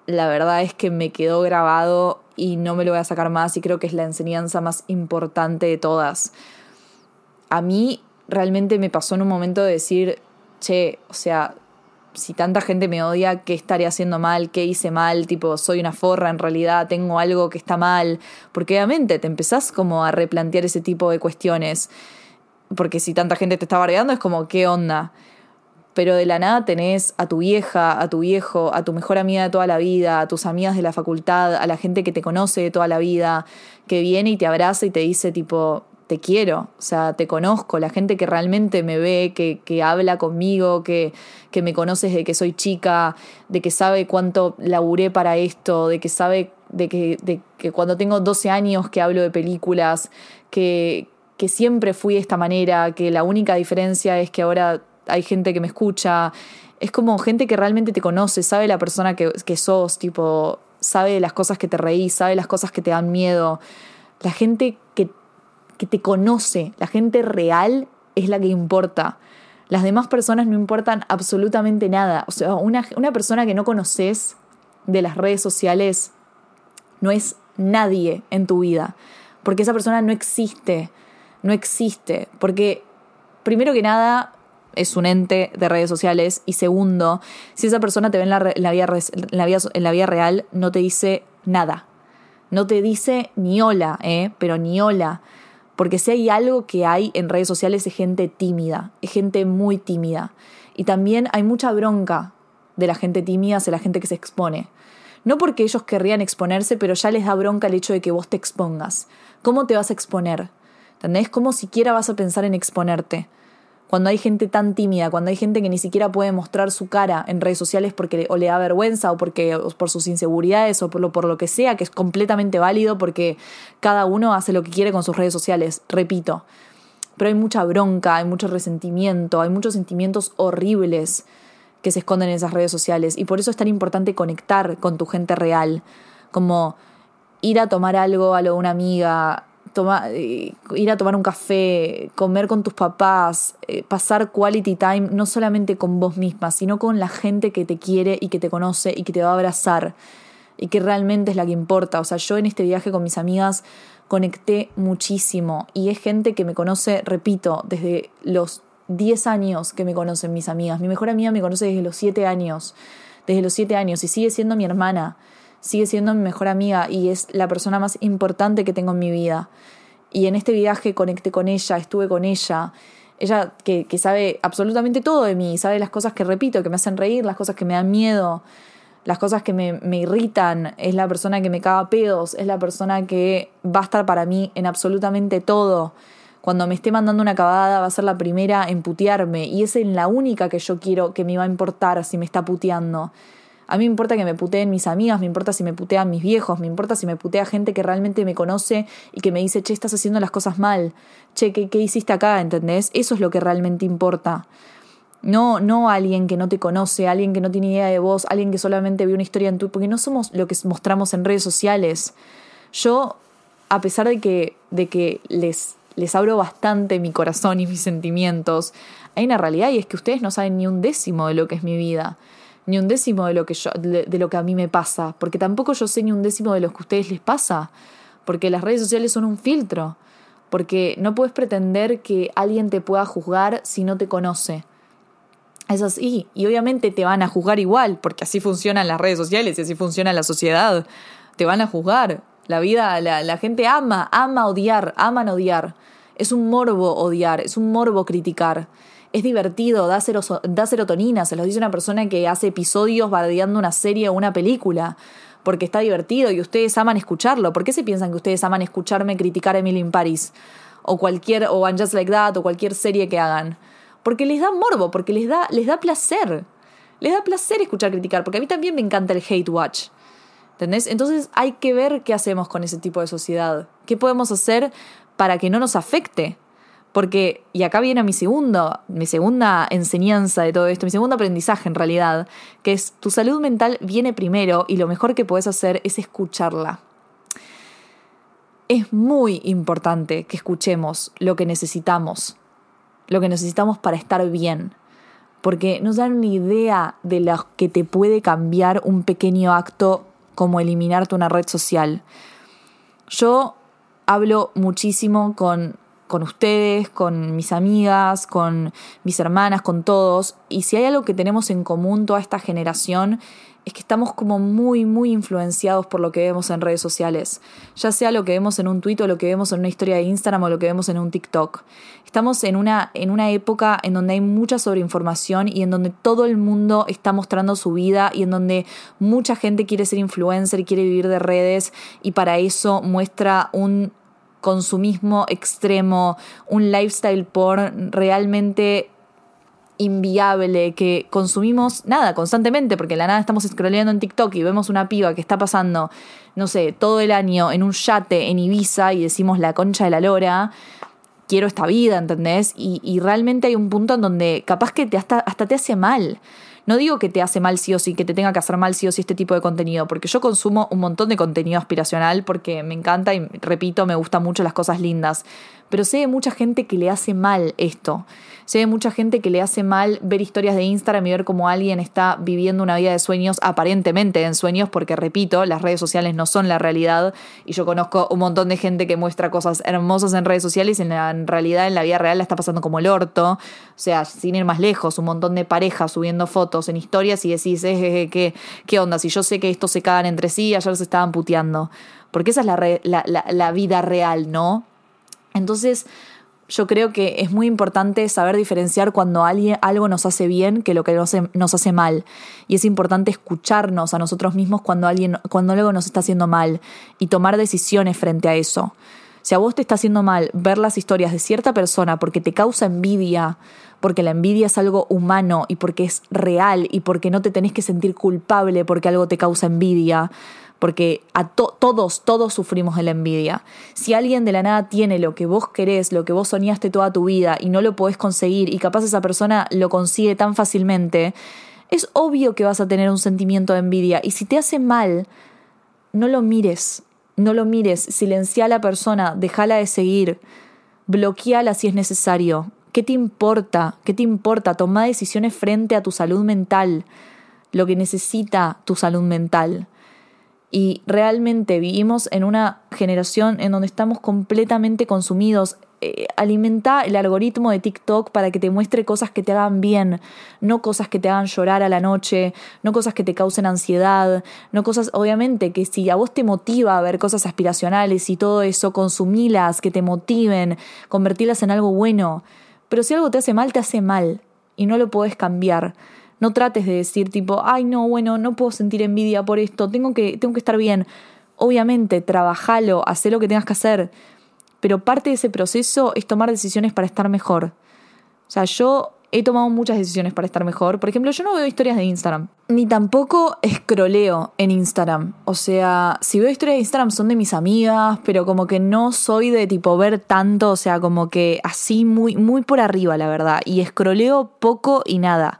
la verdad es que me quedó grabado y no me lo voy a sacar más y creo que es la enseñanza más importante de todas. A mí realmente me pasó en un momento de decir, che, o sea, si tanta gente me odia, ¿qué estaré haciendo mal? ¿Qué hice mal? Tipo, soy una forra en realidad, tengo algo que está mal. Porque obviamente te empezás como a replantear ese tipo de cuestiones. Porque si tanta gente te está bardeando es como, ¿qué onda? Pero de la nada tenés a tu vieja, a tu viejo, a tu mejor amiga de toda la vida, a tus amigas de la facultad, a la gente que te conoce de toda la vida, que viene y te abraza y te dice tipo, te quiero, o sea, te conozco, la gente que realmente me ve, que, que habla conmigo, que, que me conoce desde que soy chica, de que sabe cuánto laburé para esto, de que sabe de que, de que cuando tengo 12 años que hablo de películas, que, que siempre fui de esta manera, que la única diferencia es que ahora hay gente que me escucha. Es como gente que realmente te conoce, sabe la persona que, sos, tipo, sabe las cosas que te reís, sabe las cosas que te dan miedo. La gente que, que te conoce, la gente real es la que importa. Las demás personas no importan absolutamente nada. O sea, una, una persona que no conoces de las redes sociales no es nadie en tu vida. Porque esa persona no existe. No existe. Porque, primero que nada, es un ente de redes sociales. Y segundo, si esa persona te ve en la, vida, en la vida real, no te dice nada. No te dice ni hola, ¿eh? pero ni hola. Porque si hay algo que hay en redes sociales es gente tímida, es gente muy tímida. Y también hay mucha bronca de la gente tímida hacia la gente que se expone. No porque ellos querrían exponerse, pero ya les da bronca el hecho de que vos te expongas. ¿Cómo te vas a exponer? ¿Entendés? ¿Cómo siquiera vas a pensar en exponerte? Cuando hay gente tan tímida, cuando hay gente que ni siquiera puede mostrar su cara en redes sociales porque o le da vergüenza o porque por sus inseguridades o por lo, por lo que sea, que es completamente válido porque cada uno hace lo que quiere con sus redes sociales, repito. Pero hay mucha bronca, hay mucho resentimiento, hay muchos sentimientos horribles que se esconden en esas redes sociales y por eso es tan importante conectar con tu gente real, como ir a tomar algo a lo de una amiga, eh, ir a tomar un café, comer con tus papás, eh, pasar quality time no solamente con vos misma, sino con la gente que te quiere y que te conoce y que te va a abrazar y que realmente es la que importa. O sea, yo en este viaje con mis amigas conecté muchísimo y es gente que me conoce, repito, desde los 10 años que me conocen mis amigas. Mi mejor amiga me conoce desde los 7 años, desde los 7 años y sigue siendo mi hermana sigue siendo mi mejor amiga y es la persona más importante que tengo en mi vida. Y en este viaje conecté con ella, estuve con ella. Ella que, que sabe absolutamente todo de mí, sabe las cosas que repito, que me hacen reír, las cosas que me dan miedo, las cosas que me, me, irritan, es la persona que me caga pedos, es la persona que va a estar para mí en absolutamente todo. Cuando me esté mandando una acabada va a ser la primera en putearme y es la única que yo quiero que me va a importar si me está puteando. A mí me importa que me puteen mis amigas, me importa si me putean mis viejos, me importa si me putea gente que realmente me conoce y que me dice, che, estás haciendo las cosas mal, che, ¿qué, hiciste acá? ¿Entendés? Eso es lo que realmente importa. No, no alguien que no te conoce, alguien que no tiene idea de vos, alguien que solamente vio una historia en tu... Porque no somos lo que mostramos en redes sociales. Yo, a pesar de que, de que les, les abro bastante mi corazón y mis sentimientos, hay una realidad y es que ustedes no saben ni un décimo de lo que es mi vida ni un décimo de lo que yo, de, lo que a mí me pasa, porque tampoco yo sé ni un décimo de lo que a ustedes les pasa, porque las redes sociales son un filtro, porque no puedes pretender que alguien te pueda juzgar si no te conoce. Es así, y obviamente te van a juzgar igual, porque así funcionan las redes sociales y así funciona la sociedad. Te van a juzgar. La vida, la, la gente ama, ama odiar, aman odiar. Es un morbo odiar, es un morbo criticar es divertido, da, serotonina, se los dice una persona que hace episodios bardeando una serie o una película, porque está divertido y ustedes aman escucharlo. ¿Por qué se piensan que ustedes aman escucharme criticar a Emily in Paris? O cualquier, o Just Like That, o cualquier serie que hagan. Porque les da morbo, porque les da, les da placer. Les da placer escuchar criticar, porque a mí también me encanta el hate watch. ¿Entendés? Entonces hay que ver qué hacemos con ese tipo de sociedad. ¿Qué podemos hacer para que no nos afecte? Porque, y acá viene mi segundo, mi segunda enseñanza de todo esto, mi segundo aprendizaje en realidad, que es tu salud mental viene primero y lo mejor que puedes hacer es escucharla. Es muy importante que escuchemos lo que necesitamos, lo que necesitamos para estar bien, porque nos dan una idea de lo que te puede cambiar un pequeño acto como eliminarte una red social. Yo hablo muchísimo con con ustedes, con mis amigas, con mis hermanas, con todos. Y si hay algo que tenemos en común toda esta generación, es que estamos como muy, muy influenciados por lo que vemos en redes sociales. Ya sea lo que vemos en un tweet o lo que vemos en una historia de Instagram o lo que vemos en un TikTok. Estamos en una, en una época en donde hay mucha sobreinformación y en donde todo el mundo está mostrando su vida y en donde mucha gente quiere ser influencer y quiere vivir de redes y para eso muestra un consumismo extremo, un lifestyle porn realmente inviable que consumimos nada constantemente porque la nada estamos scrolleando en TikTok y vemos una piba que está pasando no sé todo el año en un yate en Ibiza y decimos la concha de la lora quiero esta vida ¿entendés? y, y realmente hay un punto en donde capaz que te hasta, hasta te hace mal no digo que te hace mal sí o sí, que te tenga que hacer mal sí o sí este tipo de contenido, porque yo consumo un montón de contenido aspiracional porque me encanta y repito, me gustan mucho las cosas lindas. Pero sé de mucha gente que le hace mal esto. Sé de mucha gente que le hace mal ver historias de Instagram y ver cómo alguien está viviendo una vida de sueños, aparentemente en sueños, porque repito, las redes sociales no son la realidad. Y yo conozco un montón de gente que muestra cosas hermosas en redes sociales y en, realidad en la vida real la está pasando como el orto. O sea, sin ir más lejos, un montón de parejas subiendo fotos en historias y decís, eh, ¿qué, ¿qué onda? Si yo sé que estos se cagan entre sí, ayer se estaban puteando. Porque esa es la, la vida real, ¿no? Entonces, yo creo que es muy importante saber diferenciar cuando alguien, algo nos hace bien que lo que nos hace, nos hace mal. Y es importante escucharnos a nosotros mismos cuando, alguien, cuando algo nos está haciendo mal y tomar decisiones frente a eso. Si a vos te está haciendo mal ver las historias de cierta persona porque te causa envidia, porque la envidia es algo humano y porque es real y porque no te tenés que sentir culpable porque algo te causa envidia, porque a todos, todos sufrimos de la envidia. Si alguien de la nada tiene lo que vos querés, lo que vos soñaste toda tu vida y no lo podés conseguir y capaz esa persona lo consigue tan fácilmente, es obvio que vas a tener un sentimiento de envidia y si te hace mal, no lo mires, No lo mires, silencia a la persona, déjala de seguir, bloqueala si es necesario. ¿Qué te importa? ¿Qué te importa? Toma decisiones frente a tu salud mental, lo que necesita tu salud mental. Y realmente vivimos en una generación en donde estamos completamente consumidos. Eh, alimenta el algoritmo de TikTok para que te muestre cosas que te hagan bien, no cosas que te hagan llorar a la noche, no cosas que te causen ansiedad, no cosas, obviamente, que si a vos te motiva a ver cosas aspiracionales y todo eso, consumilas, que te motiven, convertirlas en algo bueno. Pero si algo te hace mal, te hace mal y no lo puedes cambiar. No trates de decir tipo, ay no, bueno, no puedo sentir envidia por esto, tengo que, tengo que estar bien. Obviamente, trabajalo, haz lo que tengas que hacer, pero parte de ese proceso es tomar decisiones para estar mejor. O sea, yo he tomado muchas decisiones para estar mejor. Por ejemplo, yo no veo historias de Instagram, ni tampoco escroleo en Instagram. O sea, si veo historias de Instagram son de mis amigas, pero como que no soy de tipo ver tanto, o sea, como que así muy, muy por arriba, la verdad. Y escroleo poco y nada.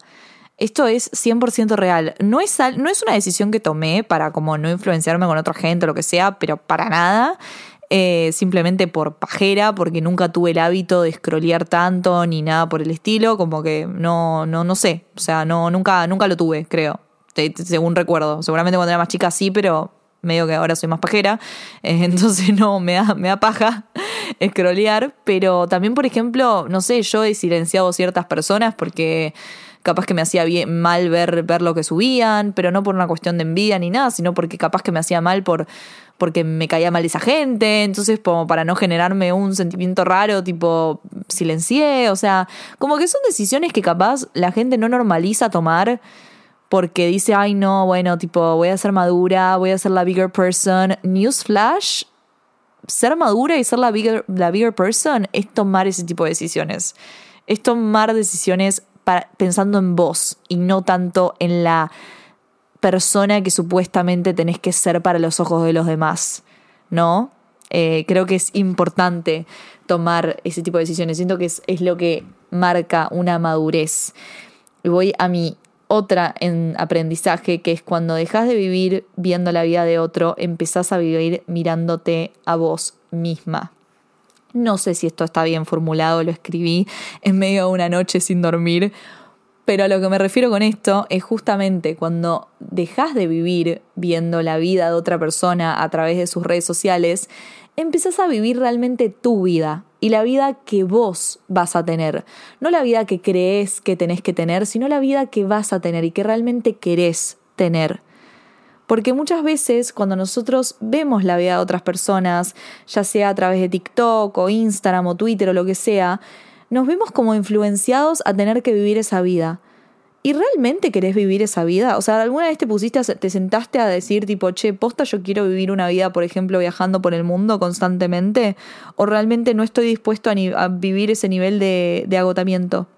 Esto es 100% real. No es, no es una decisión que tomé para como no influenciarme con otra gente o lo que sea, pero para nada. Eh, simplemente por pajera, porque nunca tuve el hábito de scrollear tanto ni nada por el estilo, como que no, no, no sé. O sea, no, nunca, nunca lo tuve, creo. según recuerdo. Seguramente cuando era más chica sí, pero medio que ahora soy más pajera. [LAUGHS] Eh, entonces no, me da, me da paja [LAUGHS] scrollear. Pero también, por ejemplo, no sé, yo he silenciado ciertas personas porque capaz que me hacía bien, mal ver, ver lo que subían, pero no por una cuestión de envidia ni nada, sino porque capaz que me hacía mal por porque me caía mal esa gente, entonces como para no generarme un sentimiento raro, tipo silencié, o sea, como que son decisiones que capaz la gente no normaliza tomar porque dice, ay no, bueno, tipo, voy a ser madura, voy a ser la bigger person. Newsflash, ser madura y ser la bigger, la bigger person es tomar ese tipo de decisiones. Es tomar decisiones pensando en vos y no tanto en la persona que supuestamente tenés que ser para los ojos de los demás, ¿no? Eh, creo que es importante tomar ese tipo de decisiones. Siento que es, es lo que marca una madurez. Y voy a mi otra en aprendizaje, que es cuando dejas de vivir viendo la vida de otro, empezás a vivir mirándote a vos misma. No sé si esto está bien formulado, lo escribí en medio de una noche sin dormir, pero a lo que me refiero con esto es justamente cuando dejas de vivir viendo la vida de otra persona a través de sus redes sociales, empezás a vivir realmente tu vida y la vida que vos vas a tener. No la vida que crees que tenés que tener, sino la vida que vas a tener y que realmente querés tener. Porque muchas veces cuando nosotros vemos la vida de otras personas, ya sea a través de TikTok o Instagram o Twitter o lo que sea, nos vemos como influenciados a tener que vivir esa vida. ¿Y realmente querés vivir esa vida? O sea, ¿alguna vez te pusiste, te sentaste a decir tipo, che, posta, yo quiero vivir una vida, por ejemplo, viajando por el mundo constantemente? ¿O realmente no estoy dispuesto a, vivir ese nivel de agotamiento?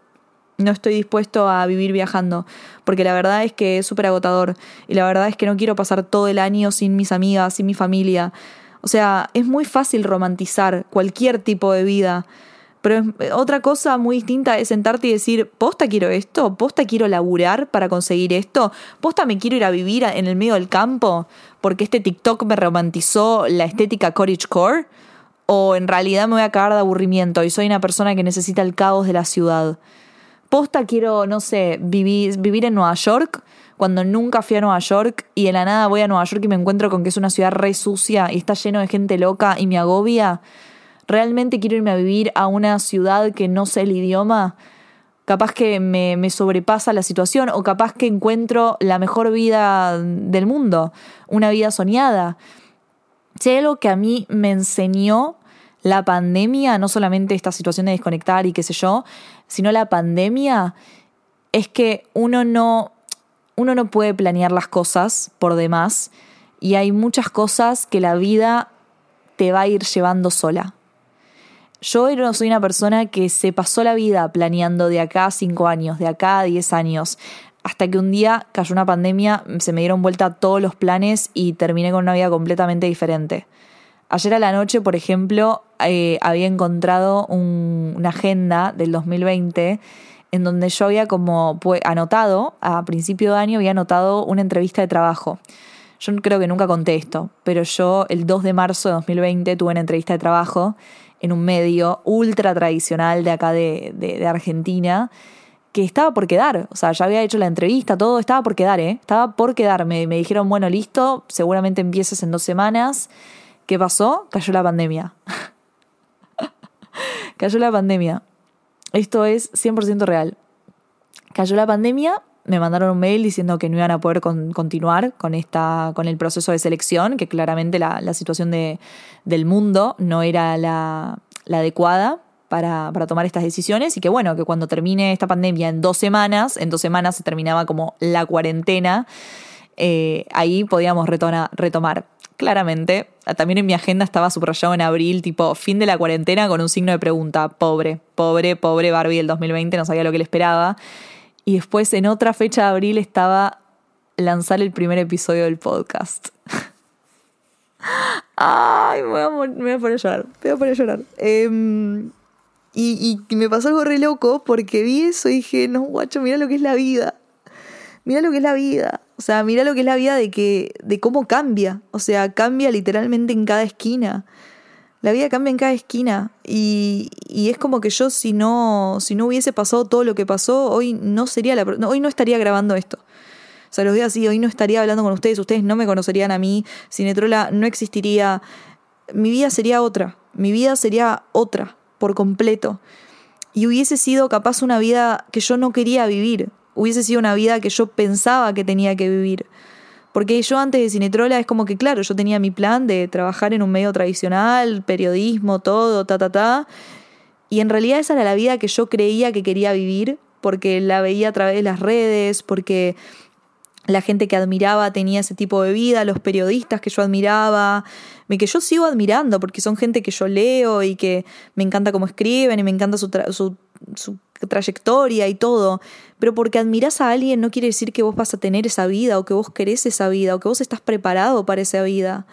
No estoy dispuesto a vivir viajando, porque la verdad es que es súper agotador y la verdad es que no quiero pasar todo el año sin mis amigas, sin mi familia. O sea, es muy fácil romantizar cualquier tipo de vida, pero otra cosa muy distinta es sentarte y decir, posta quiero esto, posta quiero laburar para conseguir esto, posta me quiero ir a vivir en el medio del campo porque este TikTok me romantizó la estética cottagecore, o en realidad me voy a cagar de aburrimiento y soy una persona que necesita el caos de la ciudad posta quiero, no sé, vivir, vivir en Nueva York cuando nunca fui a Nueva York y de la nada voy a Nueva York y me encuentro con que es una ciudad re sucia y está lleno de gente loca y me agobia. ¿Realmente quiero irme a vivir a una ciudad que no sé el idioma? Capaz que me, me sobrepasa la situación o capaz que encuentro la mejor vida del mundo, una vida soñada. Si hay algo que a mí me enseñó la pandemia, no solamente esta situación de desconectar y qué sé yo, sino la pandemia, es que uno no, uno no puede planear las cosas por demás y hay muchas cosas que la vida te va a ir llevando sola. Yo no soy una persona que se pasó la vida planeando de acá a cinco años, de acá a diez años, hasta que un día cayó una pandemia, se me dieron vuelta todos los planes y terminé con una vida completamente diferente. Ayer a la noche, por ejemplo, eh, había encontrado una agenda del 2020 en donde yo había como anotado, a principio de año había anotado una entrevista de trabajo. Yo creo que nunca conté esto, pero yo el 2 de marzo de 2020 tuve una entrevista de trabajo en un medio ultra tradicional de acá de, Argentina que estaba por quedar. O sea, ya había hecho la entrevista, todo estaba por quedar, ¿eh? Estaba por quedar. Me, me dijeron, bueno, listo, seguramente empieces en dos semanas. ¿Qué pasó? Cayó la pandemia. [LAUGHS] Cayó la pandemia. Esto es 100% real. Cayó la pandemia, me mandaron un mail diciendo que no iban a poder continuar con, esta, con el proceso de selección, que claramente la, situación de, del mundo no era la, adecuada para, tomar estas decisiones y que bueno, que cuando termine esta pandemia en dos semanas, en dos semanas se terminaba como la cuarentena, eh, ahí podíamos retomar claramente. También en mi agenda estaba subrayado en abril, tipo fin de la cuarentena con un signo de pregunta. Pobre, pobre, pobre Barbie del 2020, no sabía lo que le esperaba. Y después en otra fecha de abril estaba lanzar el primer episodio del podcast. [LAUGHS] Ay, me voy, a, poner a llorar. Me voy a poner a llorar. Em, y, y, me pasó algo re loco porque vi eso y dije, no, guacho, mira lo que es la vida. Mira lo que es la vida. O sea, mira lo que es la vida de que, de cómo cambia. O sea, cambia literalmente en cada esquina. La vida cambia en cada esquina. Y, y es como que yo, si no, si no hubiese pasado todo lo que pasó, hoy no sería la hoy no estaría grabando esto. O sea, los días así, hoy no estaría hablando con ustedes, ustedes no me conocerían a mí, Cinetrola no existiría. Mi vida sería otra. Mi vida sería otra, por completo. Y hubiese sido capaz una vida que yo no quería vivir hubiese sido una vida que yo pensaba que tenía que vivir. Porque yo antes de Cinetrola es como que, claro, yo tenía mi plan de trabajar en un medio tradicional, periodismo, todo, ta, ta, ta. Y en realidad esa era la vida que yo creía que quería vivir, porque la veía a través de las redes, porque la gente que admiraba tenía ese tipo de vida, los periodistas que yo admiraba, que yo sigo admirando, porque son gente que yo leo y que me encanta cómo escriben y me encanta su, su, su trayectoria y todo, pero porque admiras a alguien no quiere decir que vos vas a tener esa vida o que vos querés esa vida o que vos estás preparado para esa vida.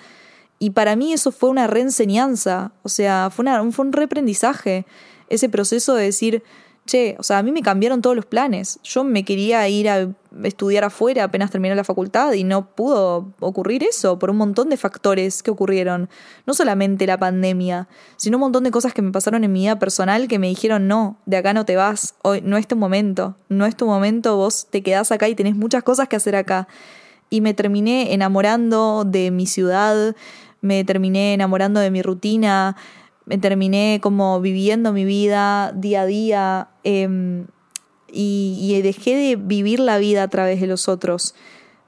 Y para mí eso fue una reenseñanza, o sea, fue, una, fue un reaprendizaje, ese proceso de decir, che, o sea, a mí me cambiaron todos los planes. Yo me quería ir a estudiar afuera apenas terminé la facultad y no pudo ocurrir eso por un montón de factores que ocurrieron. No solamente la pandemia, sino un montón de cosas que me pasaron en mi vida personal que me dijeron, no, de acá no te vas, hoy no es tu momento, no es tu momento, vos te quedás acá y tenés muchas cosas que hacer acá. Y me terminé enamorando de mi ciudad, me terminé enamorando de mi rutina, me terminé como viviendo mi vida día a día em, y, dejé de vivir la vida a través de los otros.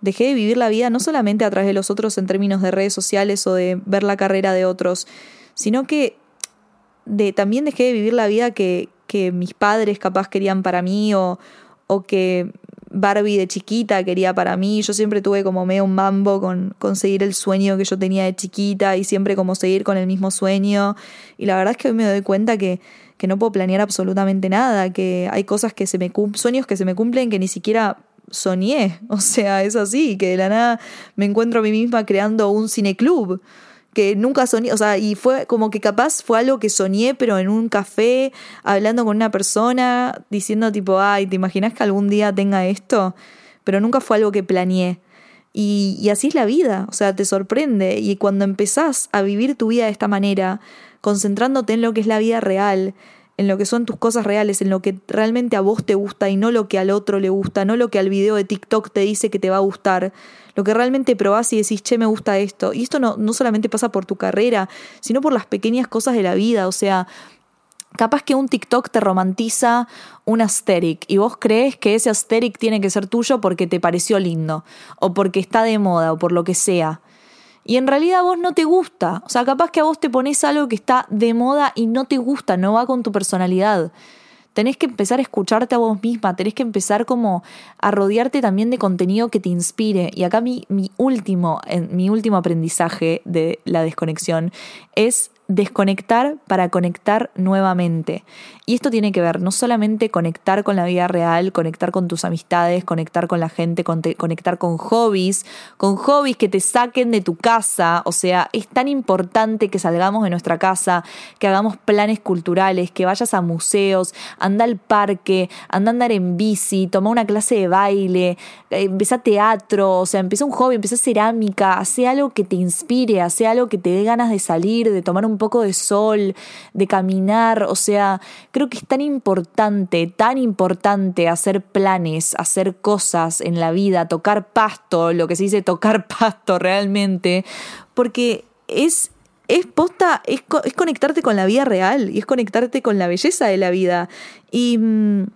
Dejé de vivir la vida no solamente a través de los otros en términos de redes sociales o de ver la carrera de otros, sino que de, también dejé de vivir la vida que, que mis padres capaz querían para mí o, o que Barbie de chiquita quería para mí. Yo siempre tuve como medio un mambo con conseguir el sueño que yo tenía de chiquita y siempre como seguir con el mismo sueño. Y la verdad es que hoy me doy cuenta que, que no puedo planear absolutamente nada, que hay cosas que se me sueños que se me cumplen que ni siquiera soñé. [LAUGHS] O sea, es así, que de la nada me encuentro a mí misma creando un cineclub que nunca soñé, o sea, y fue como que capaz fue algo que soñé, pero en un café, hablando con una persona, diciendo tipo, ay, ¿te imaginas que algún día tenga esto? Pero nunca fue algo que planeé. Y, y así es la vida, o sea, te sorprende. Y cuando empezás a vivir tu vida de esta manera, concentrándote en lo que es la vida real, en lo que son tus cosas reales, en lo que realmente a vos te gusta y no lo que al otro le gusta, no lo que al video de TikTok te dice que te va a gustar, lo que realmente probás y decís, che, me gusta esto. Y esto no, no solamente pasa por tu carrera, sino por las pequeñas cosas de la vida, o sea, Capaz que un TikTok te romantiza un aesthetic y vos crees que ese aesthetic tiene que ser tuyo porque te pareció lindo o porque está de moda o por lo que sea y en realidad a vos no te gusta. O sea, capaz que a vos te pones algo que está de moda y no te gusta, no va con tu personalidad. Tenés que empezar a escucharte a vos misma, tenés que empezar como a rodearte también de contenido que te inspire. Y acá mi, mi último, mi último aprendizaje de la desconexión es desconectar para conectar nuevamente. Y esto tiene que ver no solamente conectar con la vida real, conectar con tus amistades, conectar con la gente, conectar con hobbies, con hobbies que te saquen de tu casa. O sea, es tan importante que salgamos de nuestra casa, que hagamos planes culturales, que vayas a museos, anda al parque, anda a andar en bici, toma una clase de baile, eh, empieza teatro, o sea, empieza un hobby, empieza cerámica, hace algo que te inspire, hace algo que te dé ganas de salir, de tomar un poco de sol, de caminar, o sea, creo que es tan importante, tan importante hacer planes, hacer cosas en la vida, tocar pasto, lo que se dice tocar [LAUGHS] pasto realmente, porque es es posta, es, es, conectarte con la vida real y es conectarte con la belleza de la vida. Y, mm,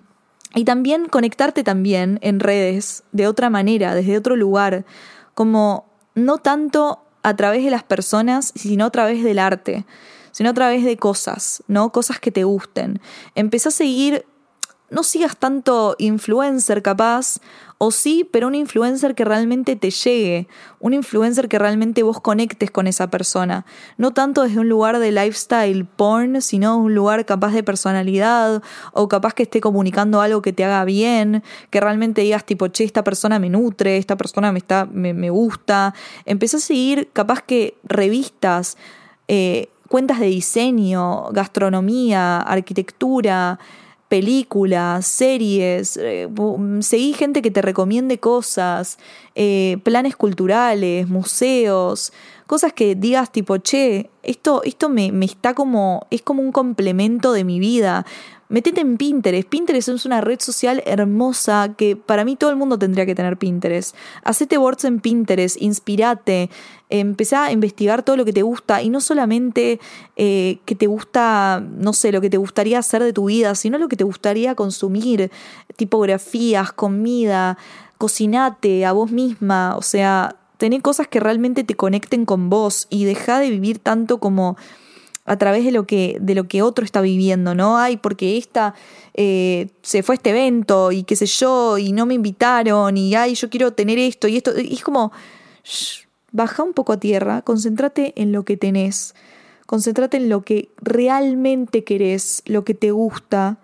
y también conectarte también en redes de otra manera, desde otro lugar, como no tanto a través de las personas, sino a través del arte, sino a través de cosas, ¿no? Cosas que te gusten. Empezá a seguir, no sigas tanto influencer capaz, o sí, pero un influencer que realmente te llegue, un influencer que realmente vos conectes con esa persona. No tanto desde un lugar de lifestyle porn, sino un lugar capaz de personalidad o capaz que esté comunicando algo que te haga bien, que realmente digas tipo, che, esta persona me nutre, esta persona me, está, me, gusta. Empezó a seguir capaz que revistas, eh, cuentas de diseño, gastronomía, arquitectura, películas, series, eh, seguí gente que te recomiende cosas, eh, planes culturales, museos, cosas que digas tipo, che, esto, esto me, me está como, es como un complemento de mi vida. Metete en Pinterest. Pinterest es una red social hermosa que para mí todo el mundo tendría que tener Pinterest. Hacete boards en Pinterest, inspirate, empezá a investigar todo lo que te gusta y no solamente eh, que te gusta, no sé, lo que te gustaría hacer de tu vida, sino lo que te gustaría consumir, tipografías, comida, cocinate a vos misma, o sea, tené cosas que realmente te conecten con vos y deja de vivir tanto como a través de lo que, de lo que otro está viviendo, ¿no? Ay, porque esta eh, se fue a este evento y qué sé yo, y no me invitaron, y ay, yo quiero tener esto y esto. Y es como, baja un poco a tierra, concéntrate en lo que tenés, concéntrate en lo que realmente querés, lo que te gusta,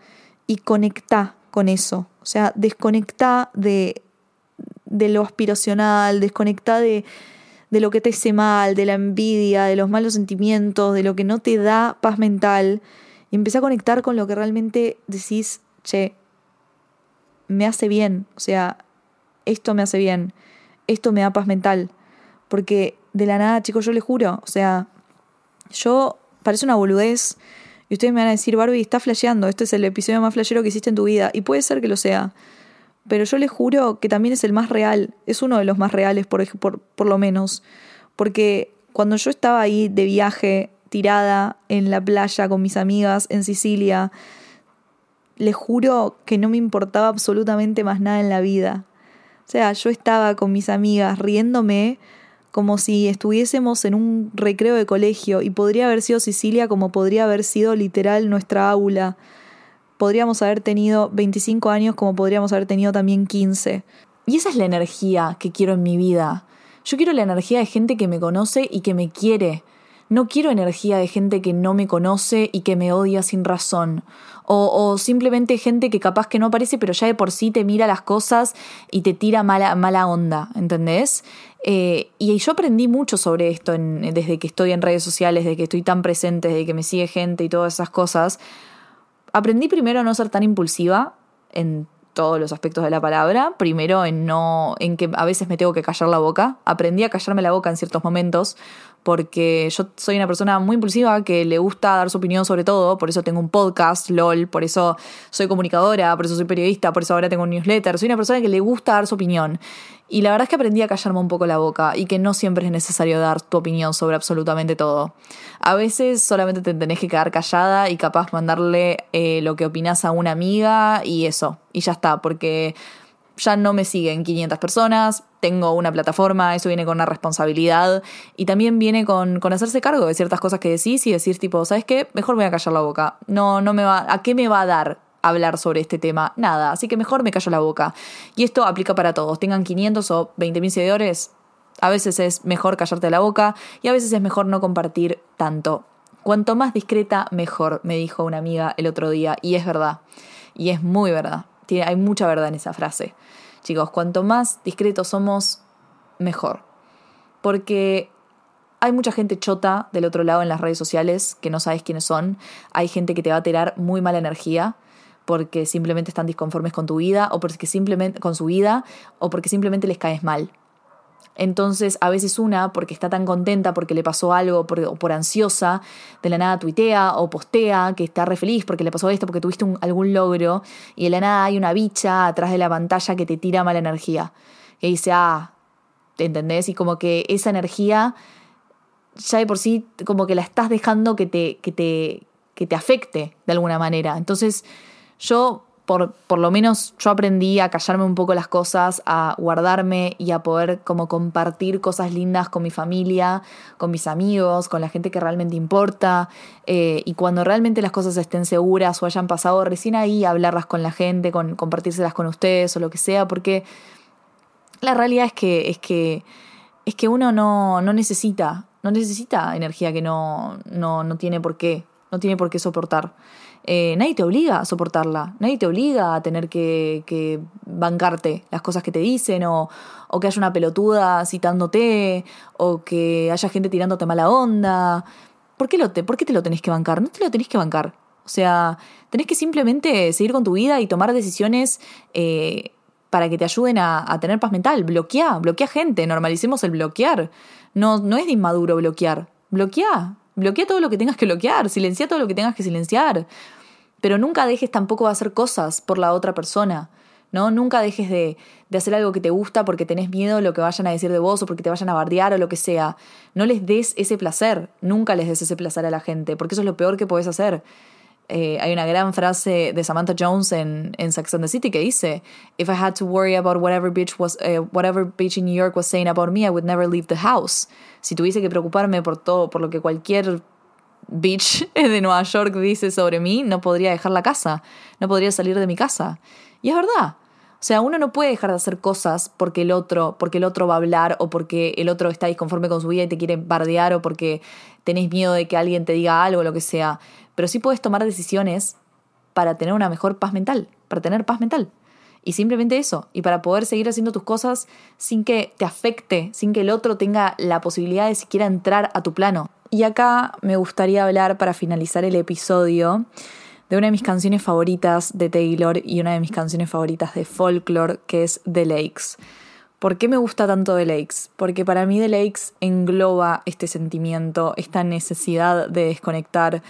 y conecta con eso. O sea, desconecta de, de lo aspiracional, desconecta de de lo que te hace mal, de la envidia, de los malos sentimientos, de lo que no te da paz mental, y empecé a conectar con lo que realmente decís, che, me hace bien, o sea, esto me hace bien, esto me da paz mental, porque de la nada, chicos, yo les juro, o sea, yo parece una boludez, y ustedes me van a decir, Barbie, está flasheando, este es el episodio más flashero que hiciste en tu vida, y puede ser que lo sea, pero yo les juro que también es el más real, es uno de los más reales por, por, lo menos, porque cuando yo estaba ahí de viaje, tirada en la playa con mis amigas en Sicilia, les juro que no me importaba absolutamente más nada en la vida. O sea, yo estaba con mis amigas riéndome como si estuviésemos en un recreo de colegio y podría haber sido Sicilia como podría haber sido literal nuestra aula podríamos haber tenido 25 años como podríamos haber tenido también 15. Y esa es la energía que quiero en mi vida. Yo quiero la energía de gente que me conoce y que me quiere. No quiero energía de gente que no me conoce y que me odia sin razón. O, simplemente gente que capaz que no aparece, pero ya de por sí te mira las cosas y te tira mala, mala onda, ¿entendés? Eh, y yo aprendí mucho sobre esto desde que estoy en redes sociales, desde que estoy tan presente, desde que me sigue gente y todas esas cosas aprendí primero a no ser tan impulsiva en todos los aspectos de la palabra. Primero en no, en que a veces me tengo que callar la boca. Aprendí a callarme la boca en ciertos momentos porque yo soy una persona muy impulsiva que le gusta dar su opinión sobre todo, por eso tengo un podcast, LOL, por eso soy comunicadora, por eso soy periodista, por eso ahora tengo un newsletter, soy una persona que le gusta dar su opinión. Y la verdad es que aprendí a callarme un poco la boca y que no siempre es necesario dar tu opinión sobre absolutamente todo. A veces solamente te tenés que quedar callada y capaz mandarle eh, lo que opinas a una amiga y eso, y ya está, porque ya no me siguen 500 personas, tengo una plataforma, eso viene con una responsabilidad y también viene con, hacerse cargo de ciertas cosas que decís y decir tipo, ¿sabes qué? Mejor me voy a callar la boca. No, no me va, ¿a qué me va a dar hablar sobre este tema? Nada, así que mejor me callo la boca. Y esto aplica para todos, tengan 500 o 20 mil seguidores, a veces es mejor callarte la boca y a veces es mejor no compartir tanto Cuanto más discreta, mejor, me dijo una amiga el otro día, y es verdad, y es muy verdad, Tiene, hay mucha verdad en esa frase. Chicos, cuanto más discretos somos, mejor. Porque hay mucha gente chota del otro lado en las redes sociales que no sabes quiénes son. Hay gente que te va a tirar muy mala energía porque simplemente están disconformes con tu vida o porque simplemente con su vida o porque simplemente les caes mal. Entonces, a veces una, porque está tan contenta, porque le pasó algo, por, o por ansiosa, de la nada tuitea o postea que está re feliz porque le pasó esto, porque tuviste algún logro, y de la nada hay una bicha atrás de la pantalla que te tira mala energía. Que dice, ah, ¿te entendés? Y como que esa energía, ya de por sí, como que la estás dejando que te, que te, que te afecte de alguna manera. Entonces, yo por, por, lo menos yo aprendí a callarme un poco las cosas, a guardarme y a poder como compartir cosas lindas con mi familia, con mis amigos, con la gente que realmente importa. Eh, y cuando realmente las cosas estén seguras o hayan pasado, recién ahí hablarlas con la gente, con, compartírselas con ustedes o lo que sea, porque la realidad es que, es que, es que uno no, no necesita, no necesita energía que no, no, no tiene por qué, no tiene por qué soportar. Eh, nadie te obliga a soportarla, nadie te obliga a tener que, bancarte las cosas que te dicen o, o, que haya una pelotuda citándote o que haya gente tirándote mala onda. ¿Por qué, lo te, ¿Por qué te lo tenés que bancar? No te lo tenés que bancar. O sea, tenés que simplemente seguir con tu vida y tomar decisiones eh, para que te ayuden a, tener paz mental. Bloquea, bloquea gente, normalicemos el bloquear. No, no es de inmaduro bloquear. Bloquea, bloquea todo lo que tengas que bloquear, silencia todo lo que tengas que silenciar pero nunca dejes tampoco de hacer cosas por la otra persona. ¿no? Nunca dejes de, de, hacer algo que te gusta porque tenés miedo de lo que vayan a decir de vos o porque te vayan a bardear o lo que sea. No les des ese placer, nunca les des ese placer a la gente, porque eso es lo peor que puedes hacer. Eh, hay una gran frase de Samantha Jones en, en Sex and the City que dice: If I had to worry about whatever bitch was, uh, whatever bitch in New York was saying about me, I would never leave the house. Si tuviese que preocuparme por todo, por lo que cualquier bitch [LAUGHS] de Nueva York dice sobre mí, no podría dejar la casa, no podría salir de mi casa. Y es verdad. O sea, uno no puede dejar de hacer cosas porque el otro, porque el otro va a hablar o porque el otro está disconforme con su vida y te quiere bardear o porque tenés miedo de que alguien te diga algo o lo que sea. Pero sí puedes tomar decisiones para tener una mejor paz mental, para tener paz mental. Y simplemente eso, y para poder seguir haciendo tus cosas sin que te afecte, sin que el otro tenga la posibilidad de siquiera entrar a tu plano. Y acá me gustaría hablar para finalizar el episodio de una de mis canciones favoritas de Taylor y una de mis canciones favoritas de folklore, que es The Lakes. ¿Por qué me gusta tanto The Lakes? Porque para mí The Lakes engloba este sentimiento, esta necesidad de desconectar.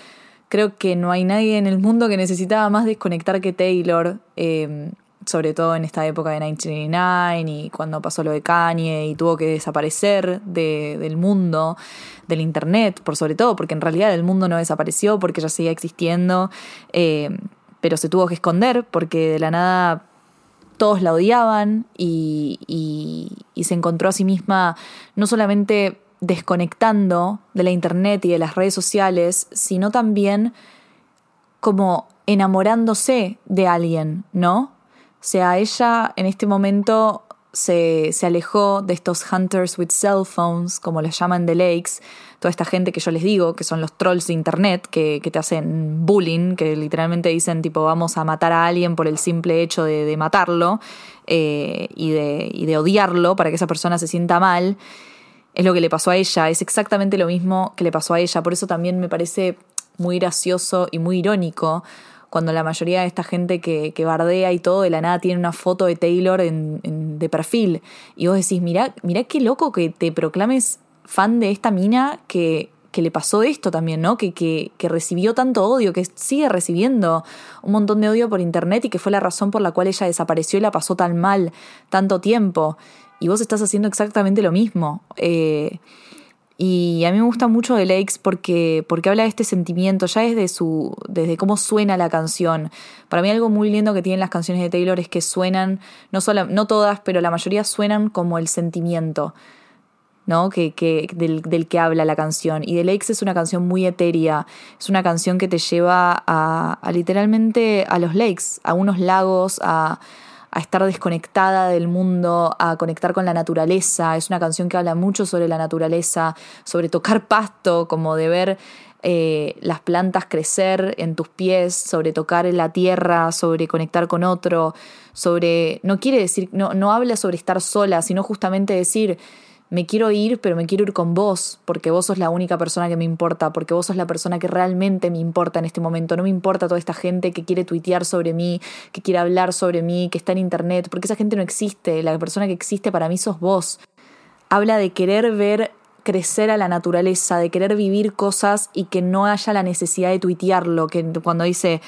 Creo que no hay nadie en el mundo que necesitaba más desconectar que Taylor. Eh, sobre todo en esta época de 1989 y cuando pasó lo de Kanye y tuvo que desaparecer del mundo, del Internet, por sobre todo, porque en realidad el mundo no desapareció porque ya seguía existiendo, eh, pero se tuvo que esconder porque de la nada todos la odiaban y se encontró a sí misma no solamente desconectando de la Internet y de las redes sociales, sino también como enamorándose de alguien, ¿no? O sea, ella en este momento se, alejó de estos hunters with cell phones, como les llaman The Lakes, toda esta gente que yo les digo, que son los trolls de internet, que, te hacen bullying, que literalmente dicen tipo vamos a matar a alguien por el simple hecho de, matarlo eh, y, de, y de odiarlo para que esa persona se sienta mal. Es lo que le pasó a ella, es exactamente lo mismo que le pasó a ella, por eso también me parece muy gracioso y muy irónico cuando la mayoría de esta gente que, que, bardea y todo de la nada tiene una foto de Taylor en, de perfil. Y vos decís, mirá, mirá qué loco que te proclames fan de esta mina que, que le pasó esto también, ¿no? Que, que, que, recibió tanto odio, que sigue recibiendo un montón de odio por internet y que fue la razón por la cual ella desapareció y la pasó tan mal tanto tiempo. Y vos estás haciendo exactamente lo mismo. Eh, y a mí me gusta mucho The Lakes porque, porque habla de este sentimiento, ya desde, su, desde cómo suena la canción. Para mí algo muy lindo que tienen las canciones de Taylor es que suenan, no, solo, no todas, pero la mayoría suenan como el sentimiento. ¿no? Que, que, del, del, que habla la canción. Y The Lakes es una canción muy etérea, es una canción que te lleva a, a literalmente a los lakes, a unos lagos, a, a estar desconectada del mundo, a conectar con la naturaleza. Es una canción que habla mucho sobre la naturaleza, sobre tocar pasto, como de ver eh, las plantas crecer en tus pies, sobre tocar la tierra, sobre conectar con otro, sobre... No quiere decir, no, no habla sobre estar sola, sino justamente decir me quiero ir, pero me quiero ir con vos, porque vos sos la única persona que me importa, porque vos sos la persona que realmente me importa en este momento. No me importa toda esta gente que quiere tuitear sobre mí, que quiere hablar sobre mí, que está en internet, porque esa gente no existe. La persona que existe para mí sos vos. Habla de querer ver crecer a la naturaleza, de querer vivir cosas y que no haya la necesidad de tuitearlo, que cuando dice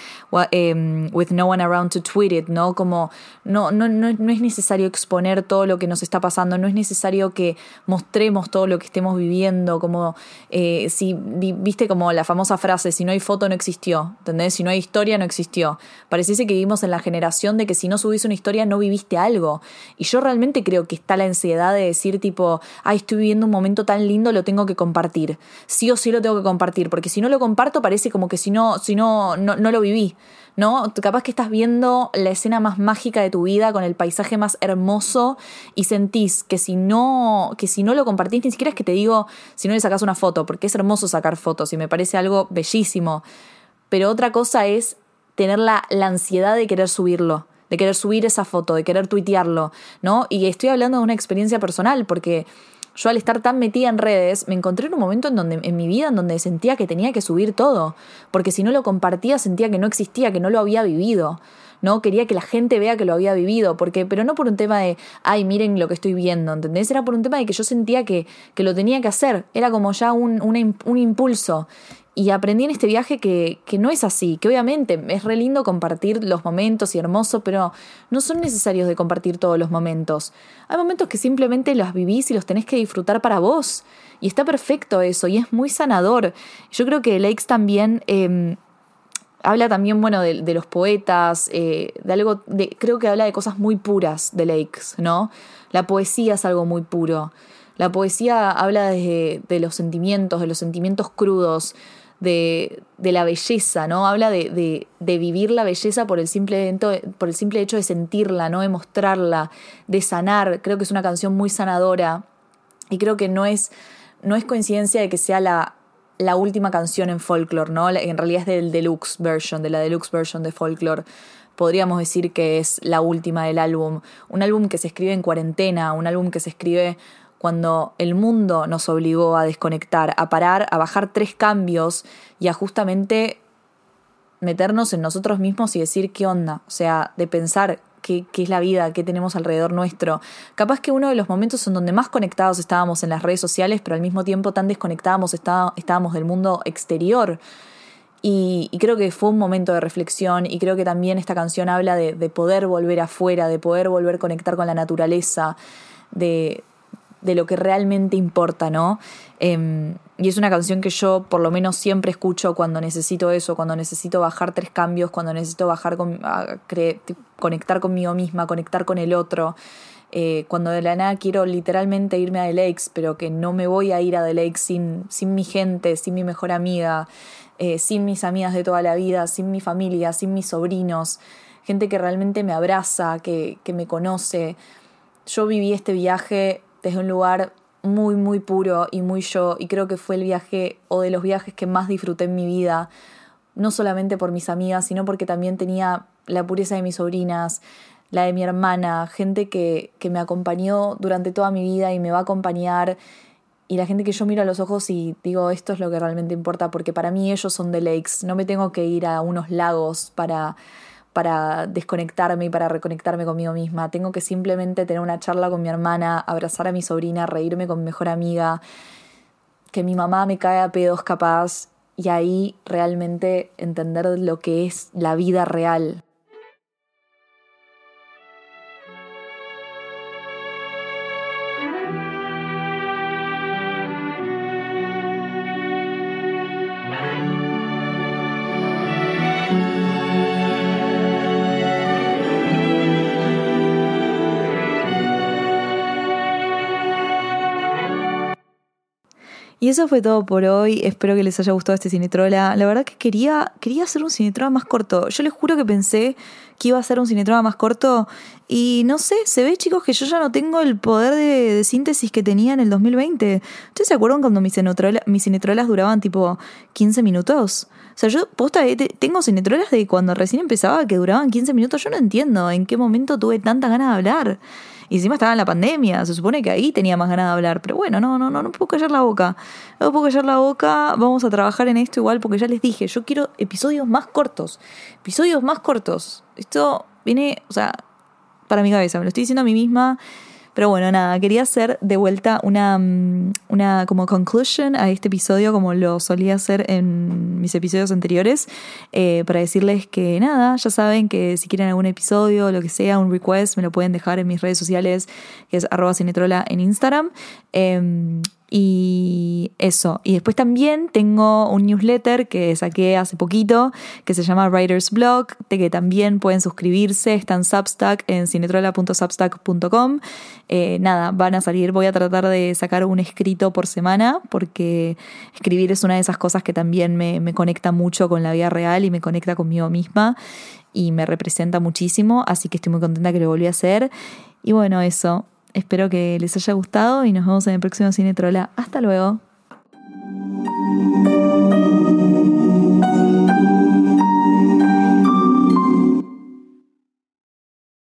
em, with no one around to tweet it, ¿no? Como no, no, no, no es necesario exponer todo lo que nos está pasando, no es necesario que mostremos todo lo que estemos viviendo, como eh, si viste como la famosa frase, si no hay foto no existió, ¿entendés? Si no hay historia no existió. Pareciese que vivimos en la generación de que si no subís una historia no viviste algo. Y yo realmente creo que está la ansiedad de decir tipo, ay, estoy viviendo un momento tan lindo lo tengo que compartir. Sí o sí lo tengo que compartir, porque si no lo comparto parece como que si no, si no, no, no lo viví. ¿no? Capaz que estás viendo la escena más mágica de tu vida con el paisaje más hermoso y sentís que si no, que si no lo compartís, ni siquiera es que te digo si no le sacas una foto, porque es hermoso sacar fotos y me parece algo bellísimo. Pero otra cosa es tener la, la ansiedad de querer subirlo de querer subir esa foto, de querer tuitearlo, ¿no? Y estoy hablando de una experiencia personal, porque yo al estar tan metida en redes, me encontré en un momento en donde en mi vida en donde sentía que tenía que subir todo, porque si no lo compartía sentía que no existía, que no lo había vivido. ¿no? Quería que la gente vea que lo había vivido, porque, pero no por un tema de, ay, miren lo que estoy viendo, ¿entendés? Era por un tema de que yo sentía que, que lo tenía que hacer, era como ya un, un impulso. Y aprendí en este viaje que, que, no es así, que obviamente es re lindo compartir los momentos y hermoso, pero no son necesarios de compartir todos los momentos. Hay momentos que simplemente los vivís y los tenés que disfrutar para vos. Y está perfecto eso, y es muy sanador. Yo creo que Lakes también eh, habla también, bueno, de, de los poetas, eh, de algo, creo que habla de cosas muy puras de Lakes, ¿no? La poesía es algo muy puro. La poesía habla de, de los sentimientos, de los sentimientos crudos, de, de la belleza, ¿no? Habla de, de, vivir la belleza por el, simple, por el simple hecho de sentirla, ¿no? De mostrarla, de sanar. Creo que es una canción muy sanadora y creo que no es, no es coincidencia de que sea la, la última canción en folklore, ¿no? En realidad es del deluxe version, de la deluxe version de folklore. Podríamos decir que es la última del álbum. Un álbum que se escribe en cuarentena, un álbum que se escribe cuando el mundo nos obligó a desconectar, a parar, a bajar tres cambios y a justamente meternos en nosotros mismos y decir qué onda, o sea, de pensar qué, qué, es la vida, qué tenemos alrededor nuestro. Capaz que uno de los momentos en donde más conectados estábamos en las redes sociales, pero al mismo tiempo tan desconectados estábamos del mundo exterior. Y, y, creo que fue un momento de reflexión y creo que también esta canción habla de, de poder volver afuera, de poder volver a conectar con la naturaleza, de, de lo que realmente importa, ¿no? Eh, y es una canción que yo por lo menos siempre escucho cuando necesito eso, cuando necesito bajar tres cambios, cuando necesito bajar con, conectar conmigo misma, conectar con el otro. Eh, cuando de la nada quiero literalmente irme a The Lakes, pero que no me voy a ir a The Lakes sin, sin mi gente, sin mi mejor amiga, eh, sin mis amigas de toda la vida, sin mi familia, sin mis sobrinos, gente que realmente me abraza, que, que me conoce. Yo viví este viaje desde un lugar muy, muy puro y muy yo, y creo que fue el viaje o de los viajes que más disfruté en mi vida, no solamente por mis amigas, sino porque también tenía la pureza de mis sobrinas, la de mi hermana, gente que, que me acompañó durante toda mi vida y me va a acompañar, y la gente que yo miro a los ojos y digo, esto es lo que realmente importa, porque para mí ellos son de lakes, no me tengo que ir a unos lagos para para desconectarme y para reconectarme conmigo misma. Tengo que simplemente tener una charla con mi hermana, abrazar a mi sobrina, reírme con mi mejor amiga, que mi mamá me cae a pedos capaz y ahí realmente entender lo que es la vida real. Y eso fue todo por hoy. Espero que les haya gustado este Cinetrola. La verdad que quería, quería hacer un Cinetrola más corto. Yo les juro que pensé que iba a ser un Cinetrola más corto. Y no sé, se ve, chicos, que yo ya no tengo el poder de, síntesis que tenía en el 2020. ¿Ustedes se acuerdan cuando mis, mis Cinetrolas duraban tipo 15 minutos? O sea, yo posta, tengo Cinetrolas de cuando recién empezaba que duraban 15 minutos. Yo no entiendo en qué momento tuve tanta ganas de hablar. Y encima estaba en la pandemia, se supone que ahí tenía más ganas de hablar. Pero bueno, no, no, no, no puedo callar la boca. No puedo callar la boca, vamos a trabajar en esto igual porque ya les dije, yo quiero episodios más cortos. Episodios más cortos. Esto viene, o sea, para mi cabeza, me lo estoy diciendo a mí misma pero bueno, nada, quería hacer de vuelta una, mm, una como conclusion a este episodio, como lo solía hacer en mis episodios anteriores, eh, para decirles que nada, ya saben que si quieren algún episodio lo que sea, un request, me lo pueden dejar en mis redes sociales, que es arroba cinetrola en Instagram. Em, y eso. Y después también tengo un newsletter que saqué hace poquito, que se llama Writer's Blog, de que también pueden suscribirse. Está en Substack, en cinetrola.substack.com. Eh, nada, van a salir. Voy a tratar de sacar un escrito por semana, porque escribir es una de esas cosas que también me, me conecta mucho con la vida real y me conecta conmigo misma y me representa muchísimo. Así que estoy muy contenta que lo volví a hacer. Y bueno, eso. Espero que les haya gustado y nos vemos en el próximo Cine Trola. Hasta luego.